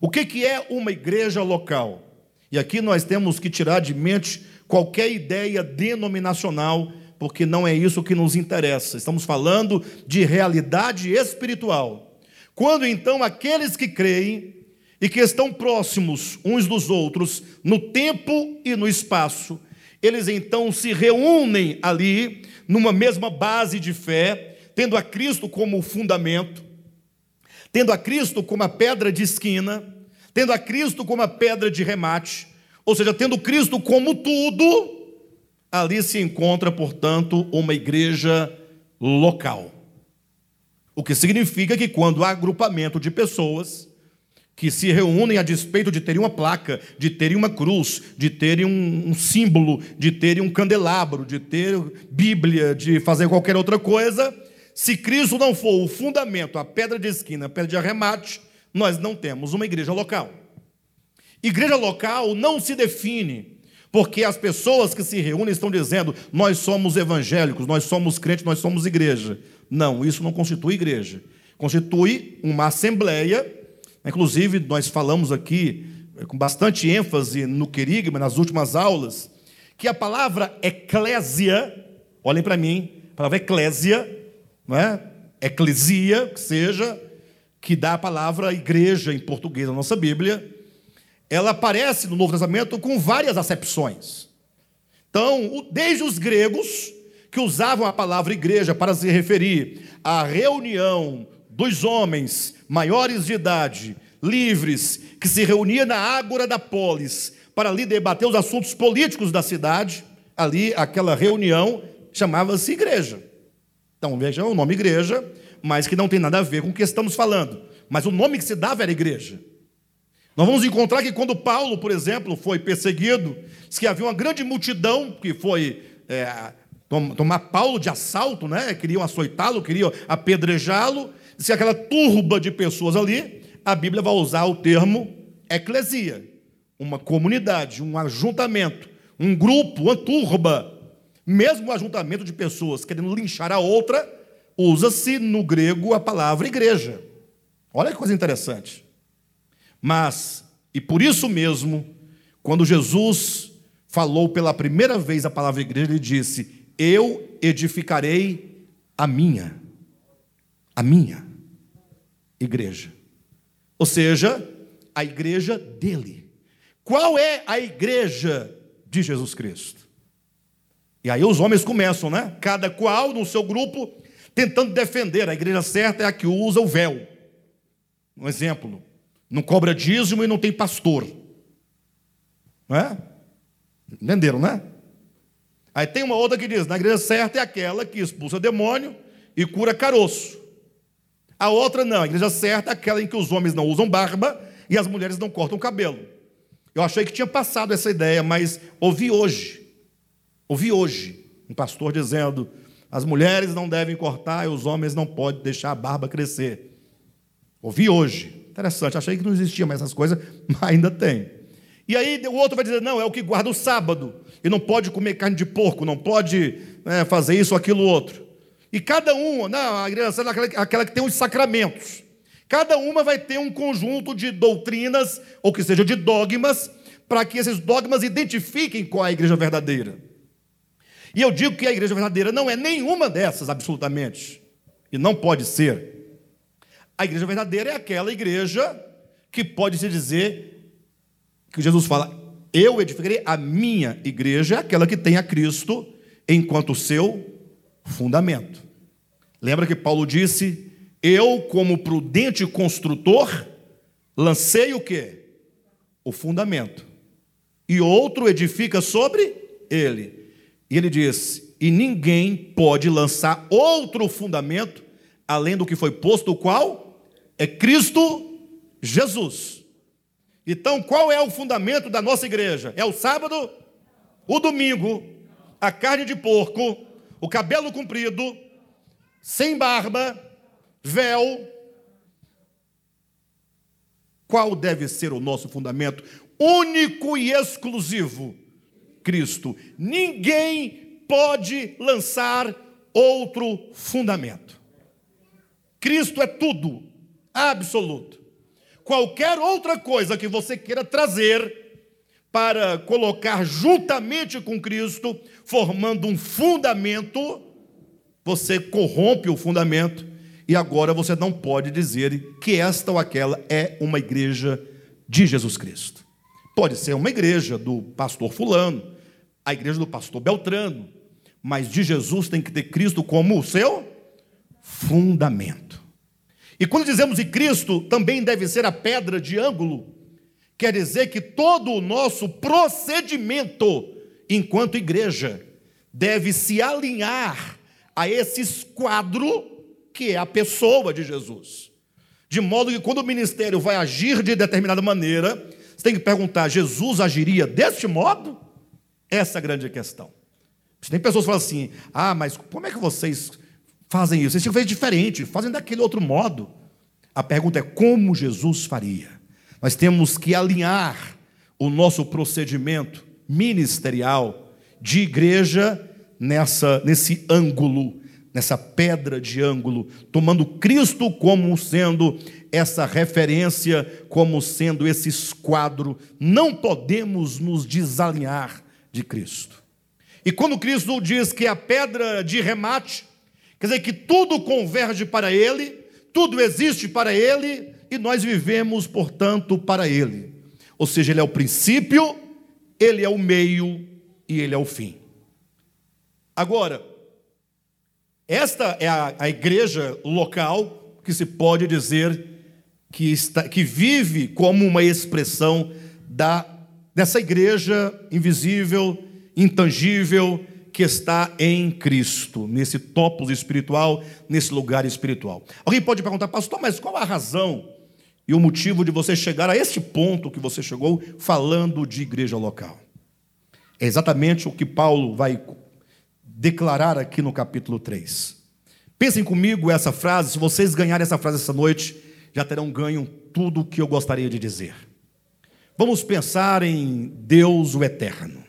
O que, é uma igreja local? E aqui nós temos que tirar de mente qualquer ideia denominacional, porque não é isso que nos interessa. Estamos falando de realidade espiritual. Quando então aqueles que creem e que estão próximos uns dos outros no tempo e no espaço, eles então se reúnem ali numa mesma base de fé tendo a Cristo como fundamento, tendo a Cristo como a pedra de esquina, tendo a Cristo como a pedra de remate, ou seja, tendo Cristo como tudo, ali se encontra, portanto, uma igreja local. O que significa que quando há agrupamento de pessoas que se reúnem a despeito de terem uma placa, de terem uma cruz, de terem um, um símbolo, de terem um candelabro, de ter Bíblia, de fazer qualquer outra coisa, se Cristo não for o fundamento, a pedra de esquina, a pedra de arremate, nós não temos uma igreja local. Igreja local não se define Porque as pessoas que se reúnem estão dizendo: nós somos evangélicos, nós somos crentes, nós somos igreja. Não, isso não constitui igreja. Constitui uma assembleia. Inclusive, nós falamos aqui eh, com bastante ênfase no querigma, nas últimas aulas, que a palavra eclésia, olhem para mim, a palavra eclésia, não é? eclesia, que seja, que dá a palavra igreja em português na nossa Bíblia, ela aparece no Novo Testamento com várias acepções. Então, desde os gregos, que usavam a palavra igreja para se referir à reunião dos homens maiores de idade, livres, que se reunia na ágora da polis para ali debater os assuntos políticos da cidade, ali aquela reunião chamava-se igreja. Então, veja, o nome igreja, mas que não tem nada a ver com o que estamos falando. Mas o nome que se dava era igreja. Nós vamos encontrar que quando Paulo, por exemplo, foi perseguido, diz que havia uma grande multidão que foi é, tomar Paulo de assalto, né? queriam açoitá-lo, queriam apedrejá-lo. Se aquela turba de pessoas ali, a Bíblia vai usar o termo eclesia, uma comunidade, um ajuntamento, um grupo, uma turba. Mesmo o ajuntamento de pessoas querendo linchar a outra, usa-se no grego a palavra igreja. Olha que coisa interessante. Mas, e por isso mesmo, quando Jesus falou pela primeira vez a palavra igreja, ele disse: Eu edificarei a minha, a minha igreja. Ou seja, a igreja dele. Qual é a igreja de Jesus Cristo? E aí os homens começam, né? Cada qual no seu grupo tentando defender. A igreja certa é a que usa o véu. Um exemplo. Não cobra dízimo e não tem pastor. Não é? Entenderam, né? Aí tem uma outra que diz: na igreja certa é aquela que expulsa demônio e cura caroço. A outra não, a igreja certa é aquela em que os homens não usam barba e as mulheres não cortam cabelo. Eu achei que tinha passado essa ideia, mas ouvi hoje, ouvi hoje, um pastor dizendo: as mulheres não devem cortar e os homens não podem deixar a barba crescer. Ouvi hoje. Interessante, achei que não existia mais essas coisas, mas ainda tem. E aí o outro vai dizer: não, é o que guarda o sábado, e não pode comer carne de porco, não pode né, fazer isso, aquilo, outro. E cada um, não, a igreja é aquela, aquela que tem os sacramentos. Cada uma vai ter um conjunto de doutrinas, ou que seja, de dogmas, para que esses dogmas identifiquem qual é a igreja verdadeira. E eu digo que a igreja verdadeira não é nenhuma dessas, absolutamente. E não pode ser. A igreja verdadeira é aquela igreja que pode se dizer que Jesus fala: Eu edificarei a minha igreja, é aquela que tem a Cristo enquanto seu fundamento. Lembra que Paulo disse: Eu, como prudente construtor, lancei o que? O fundamento. E outro edifica sobre ele. E ele diz: E ninguém pode lançar outro fundamento além do que foi posto, o qual? é Cristo Jesus. Então, qual é o fundamento da nossa igreja? É o sábado, o domingo, a carne de porco, o cabelo comprido, sem barba, véu. Qual deve ser o nosso fundamento? Único e exclusivo: Cristo. Ninguém pode lançar outro fundamento. Cristo é tudo absoluto. Qualquer outra coisa que você queira trazer para colocar juntamente com Cristo, formando um fundamento, você corrompe o fundamento e agora você não pode dizer que esta ou aquela é uma igreja de Jesus Cristo. Pode ser uma igreja do pastor Fulano, a igreja do pastor Beltrano, mas de Jesus tem que ter Cristo como o seu fundamento. E quando dizemos em Cristo, também deve ser a pedra de ângulo, quer dizer que todo o nosso procedimento enquanto igreja deve se alinhar a esse esquadro que é a pessoa de Jesus. De modo que quando o ministério vai agir de determinada maneira, você tem que perguntar: Jesus agiria deste modo? Essa é a grande questão. Tem pessoas que falam assim: ah, mas como é que vocês fazem isso. Eles tinham diferente, fazem daquele outro modo. A pergunta é como Jesus faria. Nós temos que alinhar o nosso procedimento ministerial de igreja nessa nesse ângulo, nessa pedra de ângulo, tomando Cristo como sendo essa referência, como sendo esse esquadro. Não podemos nos desalinhar de Cristo. E quando Cristo diz que a pedra de remate, quer dizer que tudo converge para Ele, tudo existe para Ele e nós vivemos, portanto, para Ele. Ou seja, Ele é o princípio, Ele é o meio e Ele é o fim. Agora, esta é a, a igreja local que se pode dizer que, está, que vive como uma expressão da, dessa igreja invisível, intangível, que está em Cristo, nesse topos espiritual, nesse lugar espiritual. Alguém pode perguntar, pastor, mas qual a razão e o motivo de você chegar a este ponto que você chegou falando de igreja local? É exatamente o que Paulo vai declarar aqui no capítulo 3. Pensem comigo essa frase, se vocês ganharem essa frase essa noite, já terão ganho tudo o que eu gostaria de dizer. Vamos pensar em Deus o Eterno.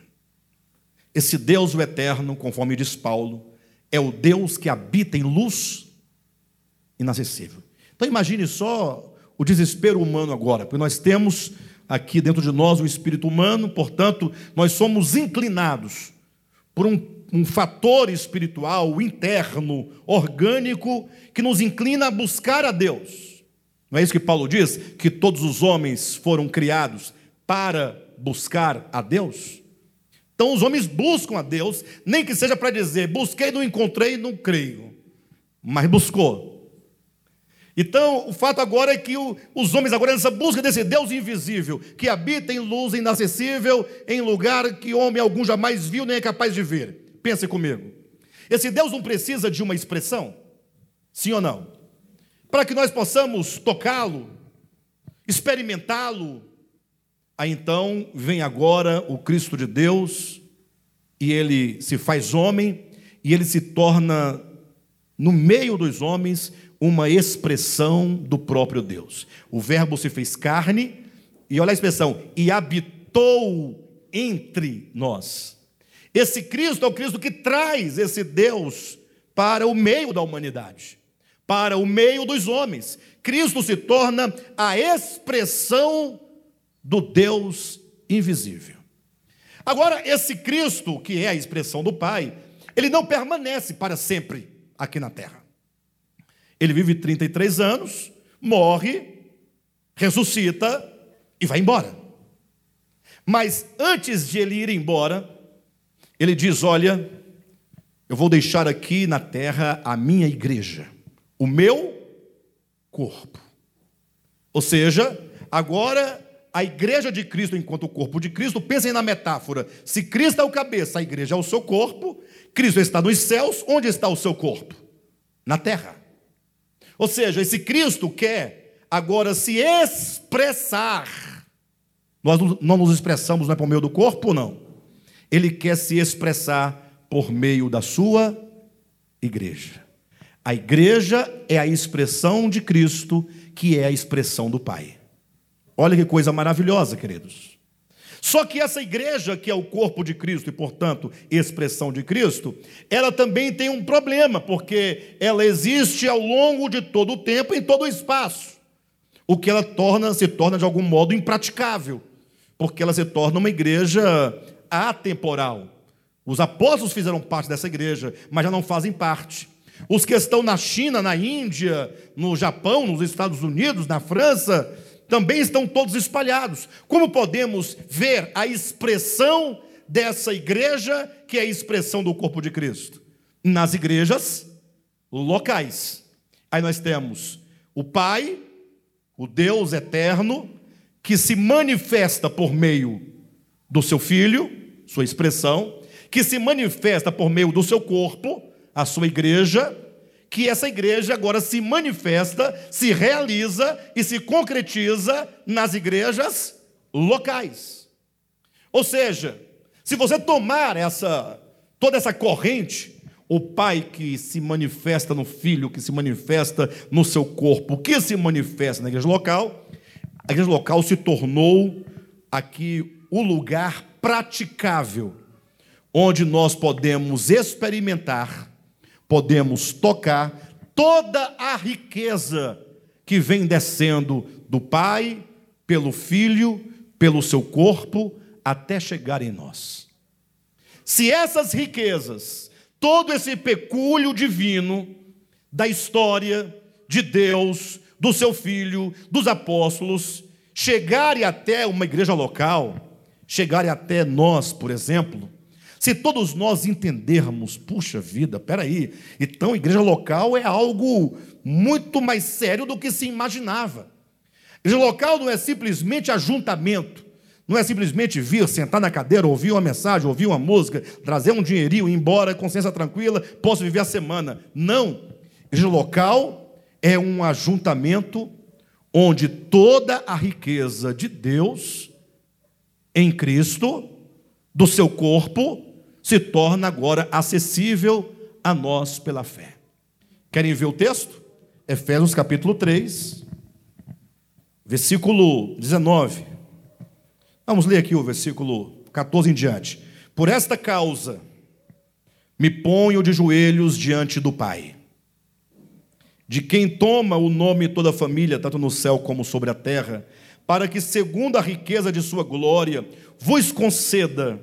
Esse Deus o eterno, conforme diz Paulo, é o Deus que habita em luz inacessível. Então imagine só o desespero humano agora, porque nós temos aqui dentro de nós o espírito humano, portanto, nós somos inclinados por um, um fator espiritual interno, orgânico, que nos inclina a buscar a Deus. Não é isso que Paulo diz? Que todos os homens foram criados para buscar a Deus? Então os homens buscam a Deus, nem que seja para dizer, busquei, não encontrei, não creio, mas buscou. Então, o fato agora é que o, os homens, agora nessa busca desse Deus invisível, que habita em luz inacessível, em lugar que homem algum jamais viu nem é capaz de ver. Pense comigo. Esse Deus não precisa de uma expressão? Sim ou não? Para que nós possamos tocá-lo, experimentá-lo, Aí então vem agora o Cristo de Deus, e ele se faz homem, e ele se torna, no meio dos homens, uma expressão do próprio Deus. O Verbo se fez carne, e olha a expressão, e habitou entre nós. Esse Cristo é o Cristo que traz esse Deus para o meio da humanidade, para o meio dos homens. Cristo se torna a expressão do Deus invisível. Agora, esse Cristo, que é a expressão do Pai, ele não permanece para sempre aqui na terra. Ele vive 33 anos, morre, ressuscita e vai embora. Mas antes de ele ir embora, ele diz: Olha, eu vou deixar aqui na terra a minha igreja, o meu corpo. Ou seja, agora a igreja de Cristo enquanto o corpo de Cristo, pensem na metáfora. Se Cristo é o cabeça, a igreja é o seu corpo, Cristo está nos céus, onde está o seu corpo? Na terra. Ou seja, esse Cristo quer agora se expressar. Nós não nos expressamos não é por meio do corpo, não. Ele quer se expressar por meio da sua igreja. A igreja é a expressão de Cristo, que é a expressão do Pai. Olha que coisa maravilhosa, queridos. Só que essa igreja, que é o corpo de Cristo e, portanto, expressão de Cristo, ela também tem um problema, porque ela existe ao longo de todo o tempo, em todo o espaço. O que ela torna, se torna de algum modo impraticável, porque ela se torna uma igreja atemporal. Os apóstolos fizeram parte dessa igreja, mas já não fazem parte. Os que estão na China, na Índia, no Japão, nos Estados Unidos, na França, também estão todos espalhados. Como podemos ver a expressão dessa igreja, que é a expressão do corpo de Cristo? Nas igrejas locais. Aí nós temos o Pai, o Deus eterno, que se manifesta por meio do seu filho, sua expressão, que se manifesta por meio do seu corpo, a sua igreja, que essa igreja agora se manifesta, se realiza e se concretiza nas igrejas locais. Ou seja, se você tomar essa toda essa corrente, o pai que se manifesta no filho, que se manifesta no seu corpo, que se manifesta na igreja local, a igreja local se tornou aqui o lugar praticável onde nós podemos experimentar, podemos tocar toda a riqueza que vem descendo do Pai, pelo Filho, pelo seu corpo, até chegar em nós. Se essas riquezas, todo esse pecúlio divino da história de Deus, do seu Filho, dos apóstolos, chegarem até uma igreja local, chegarem até nós, por exemplo, se todos nós entendermos, puxa vida, peraí, então igreja local é algo muito mais sério do que se imaginava. Igreja local não é simplesmente ajuntamento, não é simplesmente vir, sentar na cadeira, ouvir uma mensagem, ouvir uma música, trazer um dinheirinho, ir embora, consciência tranquila, posso viver a semana. Não. Igreja local é um ajuntamento onde toda a riqueza de Deus em Cristo, do seu corpo, se torna agora acessível a nós pela fé. Querem ver o texto? Efésios capítulo 3, versículo 19. Vamos ler aqui o versículo 14 em diante. Por esta causa me ponho de joelhos diante do Pai, de quem toma o nome toda a família, tanto no céu como sobre a terra, para que, segundo a riqueza de sua glória, vos conceda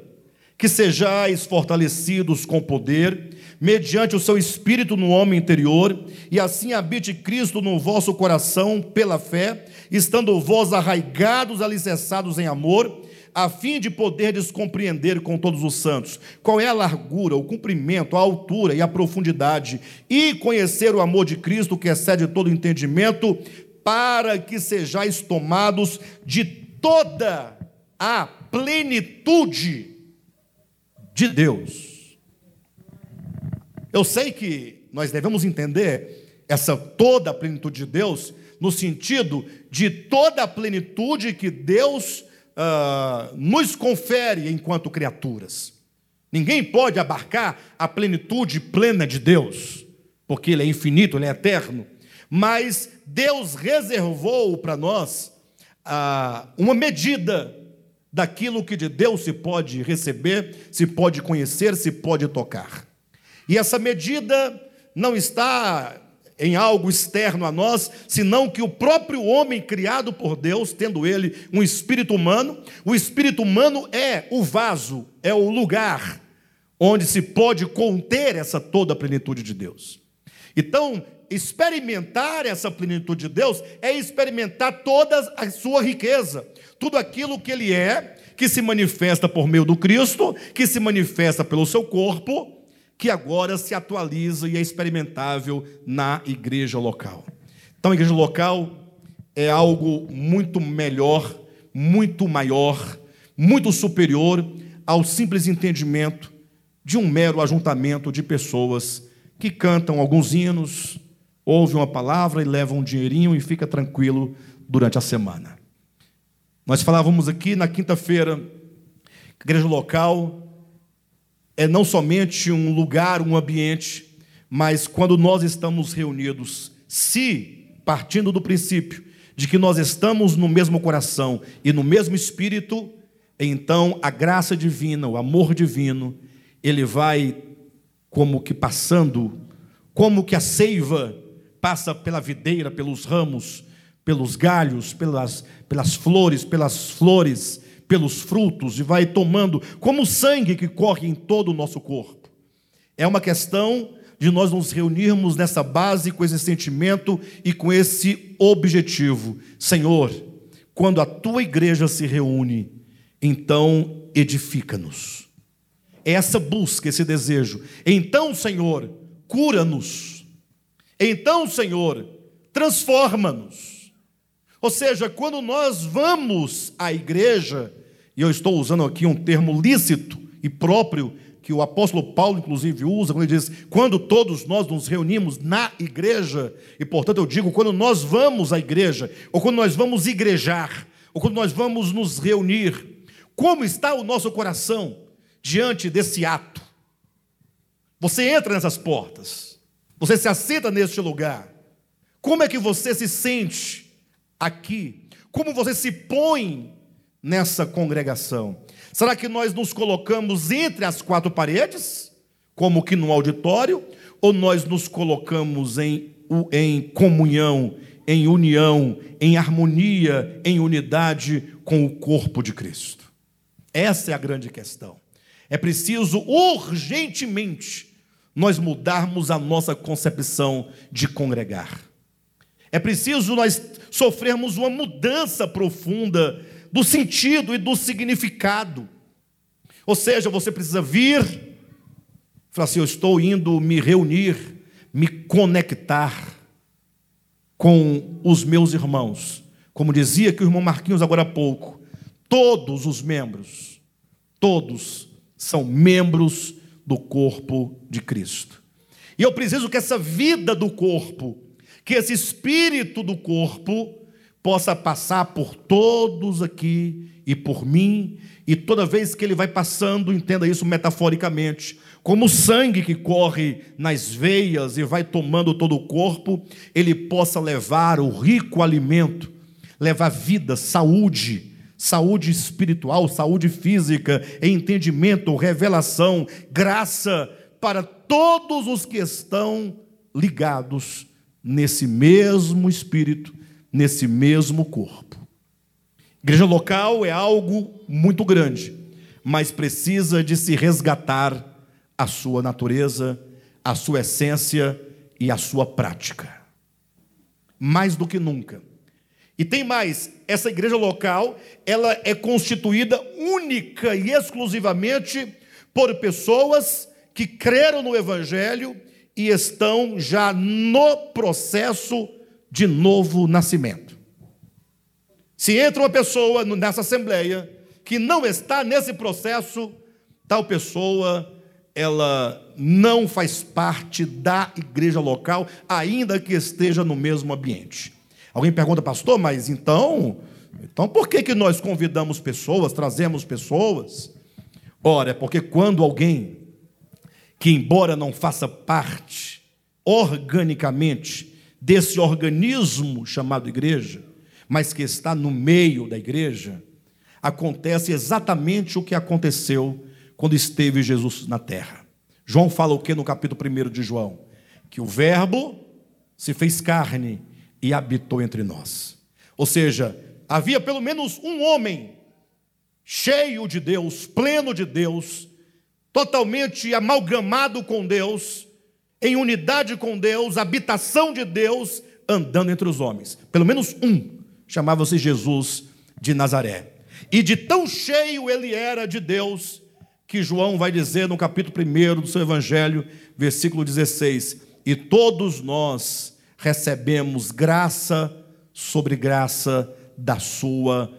que sejais fortalecidos com poder, mediante o seu espírito no homem interior, e assim habite Cristo no vosso coração pela fé, estando vós arraigados, alicerçados em amor, a fim de poderdes compreender com todos os santos qual é a largura, o comprimento, a altura e a profundidade, e conhecer o amor de Cristo que excede todo entendimento, para que sejais tomados de toda a plenitude de Deus. Eu sei que nós devemos entender essa toda a plenitude de Deus no sentido de toda a plenitude que Deus uh, nos confere enquanto criaturas. Ninguém pode abarcar a plenitude plena de Deus, porque Ele é infinito, Ele é eterno. Mas Deus reservou para nós uh, uma medida daquilo que de Deus se pode receber, se pode conhecer, se pode tocar. E essa medida não está em algo externo a nós, senão que o próprio homem criado por Deus, tendo ele um espírito humano, o espírito humano é o vaso, é o lugar onde se pode conter essa toda a plenitude de Deus. Então, experimentar essa plenitude de Deus é experimentar toda a sua riqueza, tudo aquilo que ele é, que se manifesta por meio do Cristo, que se manifesta pelo seu corpo, que agora se atualiza e é experimentável na igreja local. Então, a igreja local é algo muito melhor, muito maior, muito superior ao simples entendimento de um mero ajuntamento de pessoas que cantam alguns hinos, ouvem uma palavra e levam um dinheirinho e fica tranquilo durante a semana. Nós falávamos aqui na quinta-feira que igreja local é não somente um lugar, um ambiente, mas quando nós estamos reunidos, se partindo do princípio de que nós estamos no mesmo coração e no mesmo espírito, então a graça divina, o amor divino, ele vai como que passando, como que a seiva passa pela videira, pelos ramos, pelos galhos, pelas, pelas flores, pelas flores, pelos frutos, e vai tomando, como o sangue que corre em todo o nosso corpo. É uma questão de nós nos reunirmos nessa base, com esse sentimento e com esse objetivo. Senhor, quando a tua igreja se reúne, então edifica-nos. É essa busca, esse desejo. Então, Senhor, cura-nos. Então, Senhor, transforma-nos. Ou seja, quando nós vamos à igreja, e eu estou usando aqui um termo lícito e próprio, que o apóstolo Paulo, inclusive, usa, quando ele diz: quando todos nós nos reunimos na igreja, e portanto eu digo, quando nós vamos à igreja, ou quando nós vamos igrejar, ou quando nós vamos nos reunir, como está o nosso coração diante desse ato? Você entra nessas portas, você se assenta neste lugar, como é que você se sente? aqui, como você se põe nessa congregação? Será que nós nos colocamos entre as quatro paredes, como que no auditório, ou nós nos colocamos em, em comunhão, em união, em harmonia, em unidade com o corpo de Cristo? Essa é a grande questão. É preciso urgentemente nós mudarmos a nossa concepção de congregar. É preciso nós sofrermos uma mudança profunda do sentido e do significado. Ou seja, você precisa vir, falar assim: eu estou indo me reunir, me conectar com os meus irmãos. Como dizia que o irmão Marquinhos agora há pouco, todos os membros, todos são membros do corpo de Cristo. E eu preciso que essa vida do corpo, que esse espírito do corpo, possa passar por todos aqui e por mim, e toda vez que ele vai passando, entenda isso metaforicamente, como o sangue que corre nas veias e vai tomando todo o corpo, ele possa levar o rico alimento, levar vida, saúde, saúde espiritual, saúde física, entendimento, revelação, graça para todos os que estão ligados nesse mesmo espírito, nesse mesmo corpo. Igreja local é algo muito grande, mas precisa de se resgatar a sua natureza, a sua essência e a sua prática. Mais do que nunca e tem mais, essa igreja local, ela é constituída única e exclusivamente por pessoas que creram no evangelho e estão já no processo de novo nascimento. Se entra uma pessoa nessa assembleia que não está nesse processo, tal pessoa ela não faz parte da igreja local, ainda que esteja no mesmo ambiente. Alguém pergunta, pastor, mas então, então por que, que nós convidamos pessoas, trazemos pessoas? Ora, é porque quando alguém que, embora não faça parte organicamente desse organismo chamado igreja, mas que está no meio da igreja, acontece exatamente o que aconteceu quando esteve Jesus na terra. João fala o que no capítulo 1 de João? Que o Verbo se fez carne e habitou entre nós. Ou seja, havia pelo menos um homem cheio de Deus, pleno de Deus, totalmente amalgamado com Deus, em unidade com Deus, habitação de Deus, andando entre os homens. Pelo menos um chamava-se Jesus de Nazaré. E de tão cheio ele era de Deus, que João vai dizer no capítulo 1 do seu evangelho, versículo 16: E todos nós recebemos graça sobre graça da sua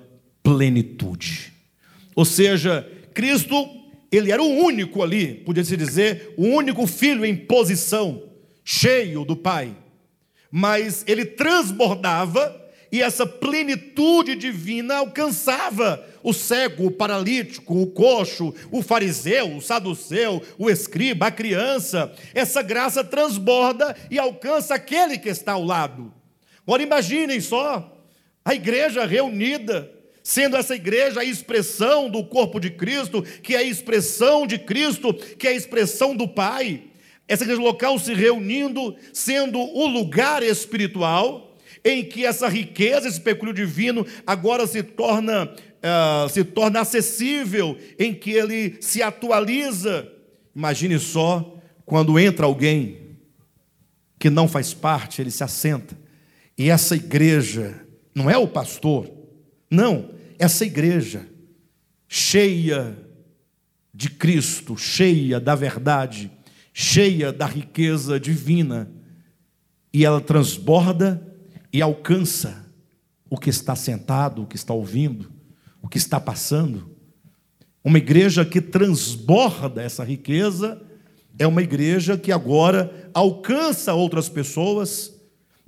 plenitude. Ou seja, Cristo, ele era o único ali, podia-se dizer, o único filho em posição, cheio do Pai. Mas ele transbordava e essa plenitude divina alcançava o cego, o paralítico, o coxo, o fariseu, o saduceu, o escriba, a criança. Essa graça transborda e alcança aquele que está ao lado. Agora imaginem só a igreja reunida, sendo essa igreja a expressão do corpo de Cristo, que é a expressão de Cristo, que é a expressão do Pai. Essa igreja local se reunindo, sendo o lugar espiritual em que essa riqueza, esse peculio divino, agora se torna, uh, se torna acessível, em que ele se atualiza. Imagine só quando entra alguém que não faz parte, ele se assenta, e essa igreja, não é o pastor, não, essa igreja, cheia de Cristo, cheia da verdade, cheia da riqueza divina, e ela transborda e alcança o que está sentado, o que está ouvindo, o que está passando. Uma igreja que transborda essa riqueza é uma igreja que agora alcança outras pessoas.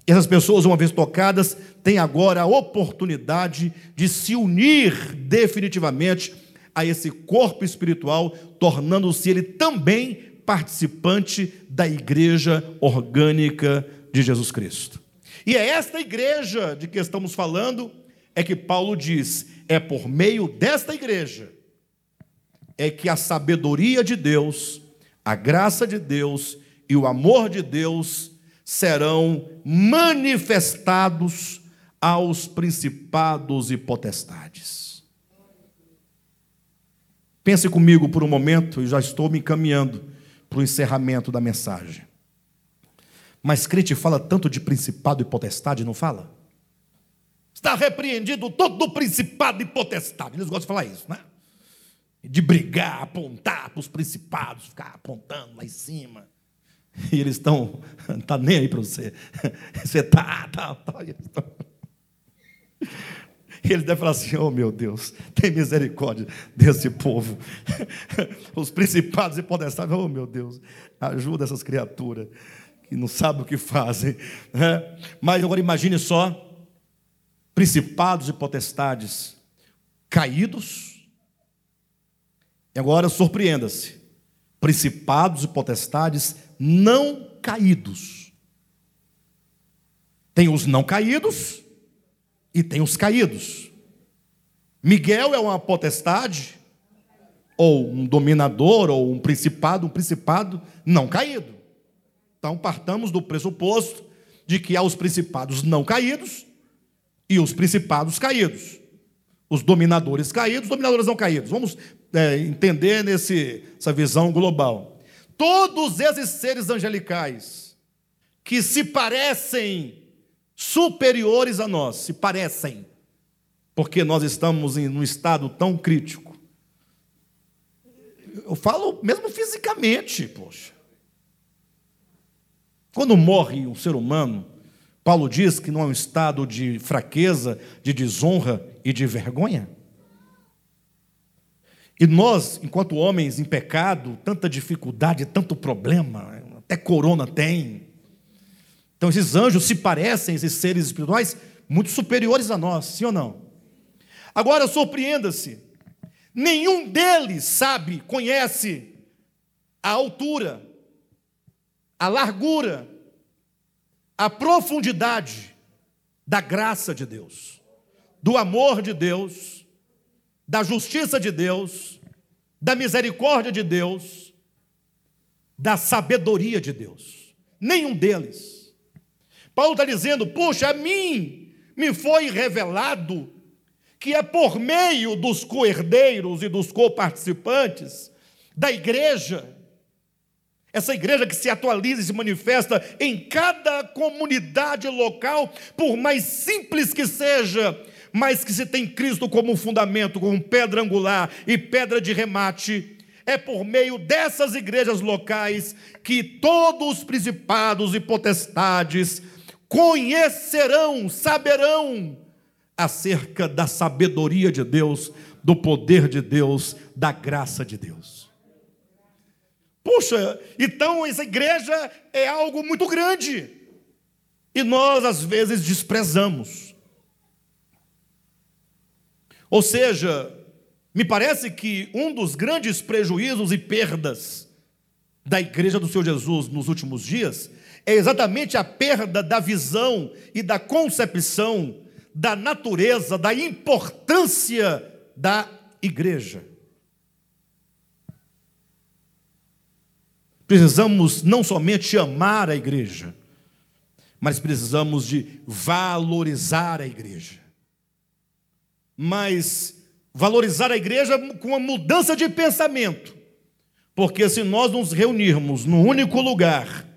Essas pessoas, uma vez tocadas, têm agora a oportunidade de se unir definitivamente a esse corpo espiritual, tornando-se ele também participante da igreja orgânica de Jesus Cristo. E é esta igreja de que estamos falando é que Paulo diz: é por meio desta igreja é que a sabedoria de Deus, a graça de Deus e o amor de Deus serão manifestados aos principados e potestades. Pense comigo por um momento, e já estou me encaminhando para o encerramento da mensagem. Mas crente fala tanto de principado e potestade, não fala? Está repreendido todo principado e potestade. Eles gostam de falar isso, né? De brigar, apontar para os principados, ficar apontando lá em cima. E eles estão, não está nem aí para você. Você está, tá, tá. E ele deve falar assim: Oh meu Deus, tem misericórdia desse povo. Os principados e podestades, oh meu Deus, ajuda essas criaturas que não sabem o que fazem. Né? Mas agora imagine só: principados e potestades caídos. E agora surpreenda-se: principados e potestades não caídos. Tem os não caídos e tem os caídos. Miguel é uma potestade, ou um dominador, ou um principado, um principado não caído. Então partamos do pressuposto de que há os principados não caídos e os principados caídos. Os dominadores caídos, os dominadores não caídos. Vamos é, entender nesse, essa visão global. Todos esses seres angelicais que se parecem superiores a nós, se parecem, porque nós estamos em um estado tão crítico. Eu falo mesmo fisicamente, poxa. Quando morre um ser humano, Paulo diz que não é um estado de fraqueza, de desonra e de vergonha. E nós, enquanto homens em pecado, tanta dificuldade, tanto problema, até corona tem, então, esses anjos se parecem, esses seres espirituais, muito superiores a nós, sim ou não? Agora, surpreenda-se, nenhum deles sabe, conhece a altura, a largura, a profundidade da graça de Deus, do amor de Deus, da justiça de Deus, da misericórdia de Deus, da sabedoria de Deus. Nenhum deles. Paulo está dizendo: puxa, a mim me foi revelado que é por meio dos coerdeiros e dos coparticipantes da igreja, essa igreja que se atualiza e se manifesta em cada comunidade local, por mais simples que seja, mas que se tem Cristo como fundamento, como pedra angular e pedra de remate, é por meio dessas igrejas locais que todos os principados e potestades conhecerão, saberão acerca da sabedoria de Deus, do poder de Deus, da graça de Deus. Puxa, então essa igreja é algo muito grande e nós às vezes desprezamos. Ou seja, me parece que um dos grandes prejuízos e perdas da igreja do Senhor Jesus nos últimos dias é exatamente a perda da visão e da concepção da natureza, da importância da igreja. Precisamos não somente amar a igreja, mas precisamos de valorizar a igreja. Mas valorizar a igreja com uma mudança de pensamento. Porque se nós nos reunirmos num único lugar,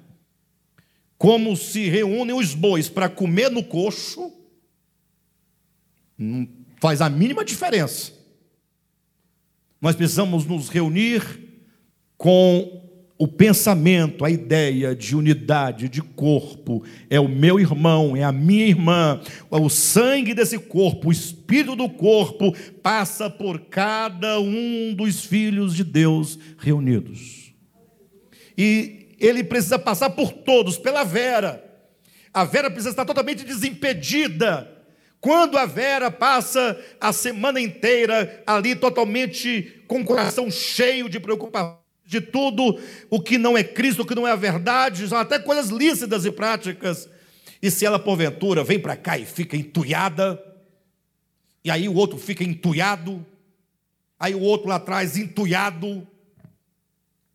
como se reúnem os bois para comer no coxo, não faz a mínima diferença. Nós precisamos nos reunir com o pensamento, a ideia de unidade, de corpo, é o meu irmão, é a minha irmã, o sangue desse corpo, o espírito do corpo passa por cada um dos filhos de Deus reunidos. E ele precisa passar por todos, pela Vera. A Vera precisa estar totalmente desimpedida. Quando a Vera passa a semana inteira ali totalmente com o coração cheio de preocupação de tudo o que não é Cristo, o que não é a verdade, até coisas lícitas e práticas. E se ela porventura vem para cá e fica entulhada, e aí o outro fica entulhado, aí o outro lá atrás entulhado.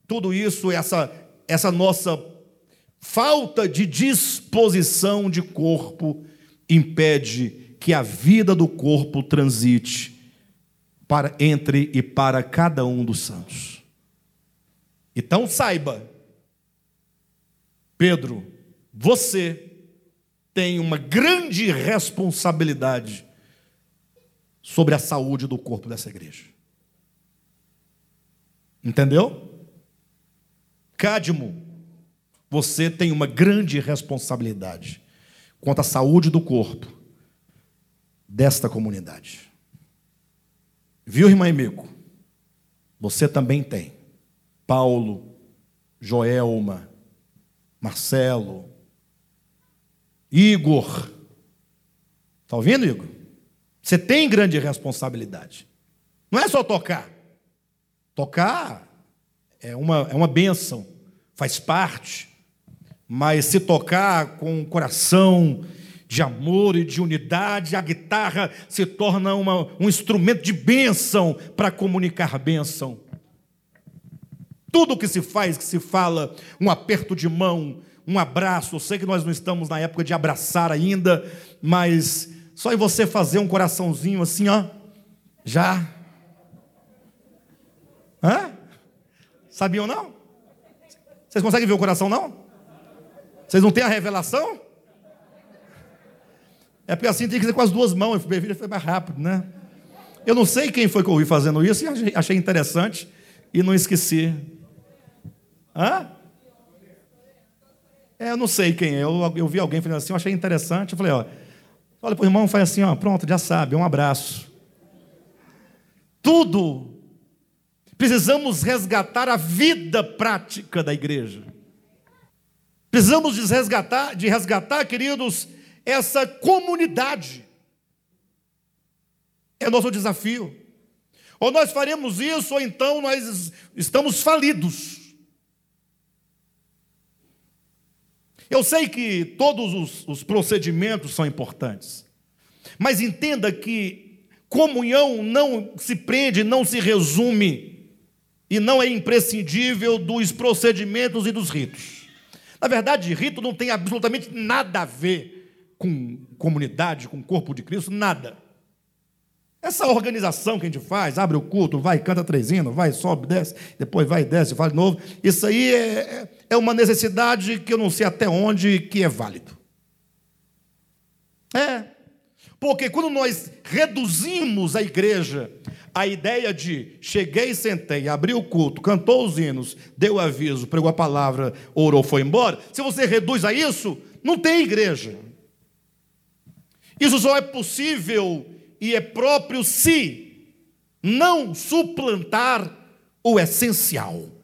Tudo isso, essa, essa nossa falta de disposição de corpo, impede que a vida do corpo transite para entre e para cada um dos santos. Então saiba, Pedro, você tem uma grande responsabilidade sobre a saúde do corpo dessa igreja. Entendeu? Cádimo, você tem uma grande responsabilidade quanto à saúde do corpo desta comunidade. Viu, irmã Emico? Você também tem. Paulo, Joelma, Marcelo, Igor. Está ouvindo, Igor? Você tem grande responsabilidade. Não é só tocar. Tocar é uma, é uma bênção, faz parte. Mas se tocar com o coração de amor e de unidade, a guitarra se torna uma, um instrumento de bênção para comunicar bênção. Tudo que se faz, que se fala, um aperto de mão, um abraço. Eu sei que nós não estamos na época de abraçar ainda, mas só em você fazer um coraçãozinho assim, ó, já. Hã? Sabiam não? Vocês conseguem ver o coração não? Vocês não têm a revelação? É porque assim tem que ser com as duas mãos. Filha foi mais rápido, né? Eu não sei quem foi que eu ouvi fazendo isso e achei interessante e não esqueci. Hã? É, eu não sei quem é. Eu, eu vi alguém fazendo assim, eu achei interessante. Eu falei, ó, olha para o irmão, faz assim, ó, pronto, já sabe, um abraço. Tudo. Precisamos resgatar a vida prática da igreja. Precisamos de resgatar, de resgatar, queridos, essa comunidade. É nosso desafio. Ou nós faremos isso, ou então nós estamos falidos. Eu sei que todos os, os, procedimentos são importantes, mas entenda que comunhão não se prende, não se resume e não é imprescindível dos procedimentos e dos ritos. Na verdade, rito não tem absolutamente nada a ver com comunidade, com o corpo de Cristo, nada. Essa organização que a gente faz, abre o culto, vai, canta três hinos, vai, sobe, desce, depois vai, desce, faz de novo. Isso aí é, é, uma necessidade que eu não sei até onde que é válido. É. Porque quando nós reduzimos a igreja a ideia de cheguei, sentei, abri o culto, cantou os hinos, deu aviso, pregou a palavra, orou, foi embora. Se você reduz a isso, não tem igreja. Isso só é possível e é próprio se não suplantar o essencial.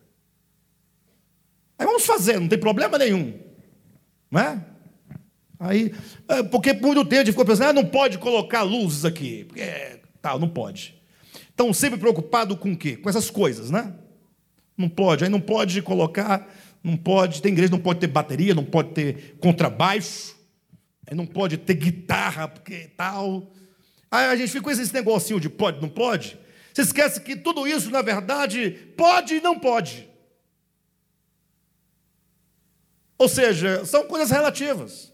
Aí vamos fazer, não tem problema nenhum. Não é? Aí, é, porque por muito tempo ficou pensando, ah, não pode colocar luzes aqui, porque tal, não pode. Então, sempre preocupado com o quê? Com essas coisas, né? Não pode, aí não pode colocar, não pode, tem igreja, não pode ter bateria, não pode ter contrabaixo, não pode ter guitarra, porque tal. Aí a gente fica com esse negocinho de pode, não pode. Você esquece que tudo isso, na verdade, pode e não pode. Ou seja, são coisas relativas.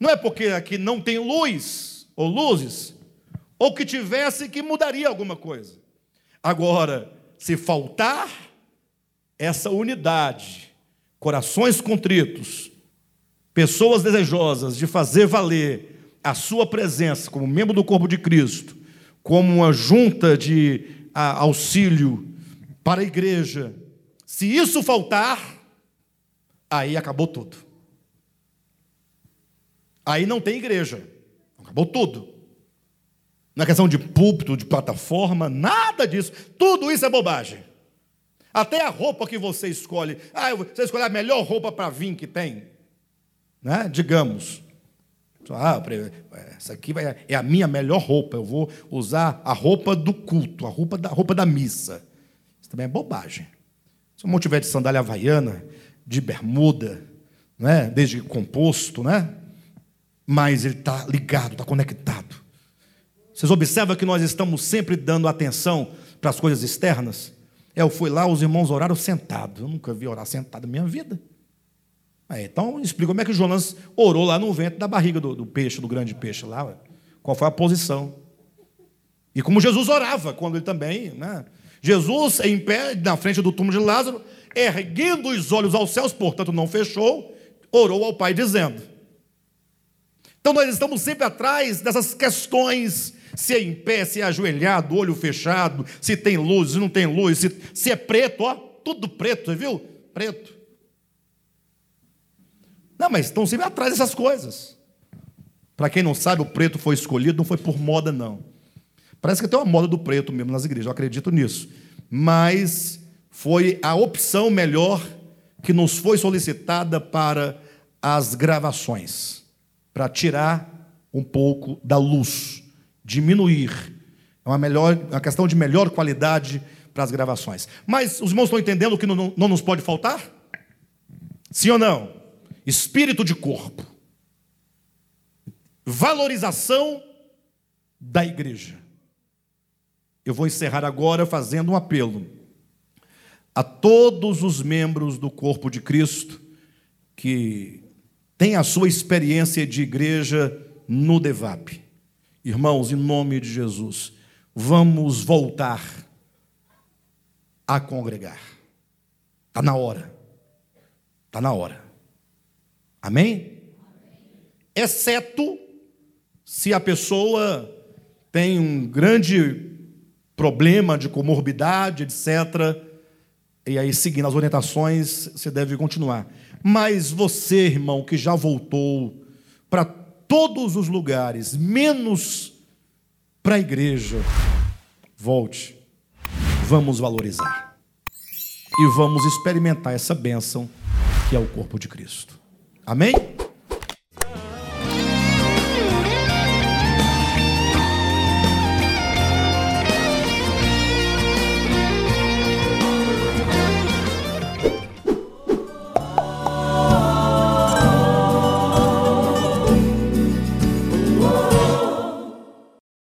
Não é porque aqui não tem luz ou luzes, ou que tivesse que mudaria alguma coisa. Agora, se faltar essa unidade, corações contritos, pessoas desejosas de fazer valer a sua presença como membro do corpo de Cristo, como uma junta de auxílio para a igreja, se isso faltar, aí acabou tudo. Aí não tem igreja, acabou tudo. Na questão de púlpito, de plataforma, nada disso. Tudo isso é bobagem. Até a roupa que você escolhe. Ah, você escolhe a melhor roupa para vir que tem né? digamos, ah, essa aqui é a minha melhor roupa, eu vou usar a roupa do culto, a roupa da, a roupa da missa. Isso também é bobagem. Se o irmão tiver de sandália havaiana, de bermuda, né? desde composto, né? mas ele está ligado, está conectado. Vocês observam que nós estamos sempre dando atenção para as coisas externas? É, eu fui lá, os irmãos oraram sentados. Eu nunca vi orar sentado na minha vida. Então, explica como é que Jonas orou lá no vento da barriga do, do peixe, do grande peixe lá. Qual foi a posição? E como Jesus orava, quando ele também. Né? Jesus, em pé, na frente do túmulo de Lázaro, erguendo os olhos aos céus, portanto não fechou, orou ao Pai dizendo. Então nós estamos sempre atrás dessas questões se é em pé, se é ajoelhado, olho fechado, se tem luz, se não tem luz, se, se é preto, ó, tudo preto, viu? Preto. Não, mas estão sempre atrás dessas coisas. Para quem não sabe, o preto foi escolhido, não foi por moda, não. Parece que tem uma moda do preto mesmo nas igrejas, eu acredito nisso. Mas foi a opção melhor que nos foi solicitada para as gravações, para tirar um pouco da luz diminuir. É uma, melhor, uma questão de melhor qualidade para as gravações. Mas os irmãos estão entendendo que não, não nos pode faltar? Sim ou não? Espírito de corpo. Valorização da igreja. Eu vou encerrar agora fazendo um apelo a todos os membros do corpo de Cristo que têm a sua experiência de igreja no DEVAP. Irmãos, em nome de Jesus, vamos voltar a congregar. Está na hora. Está na hora. Amém? Exceto se a pessoa tem um grande problema de comorbidade, etc. E aí, seguindo as orientações, você deve continuar. Mas você, irmão, que já voltou para todos os lugares, menos para a igreja. Volte, vamos valorizar e vamos experimentar essa bênção que é o corpo de Cristo. Amém?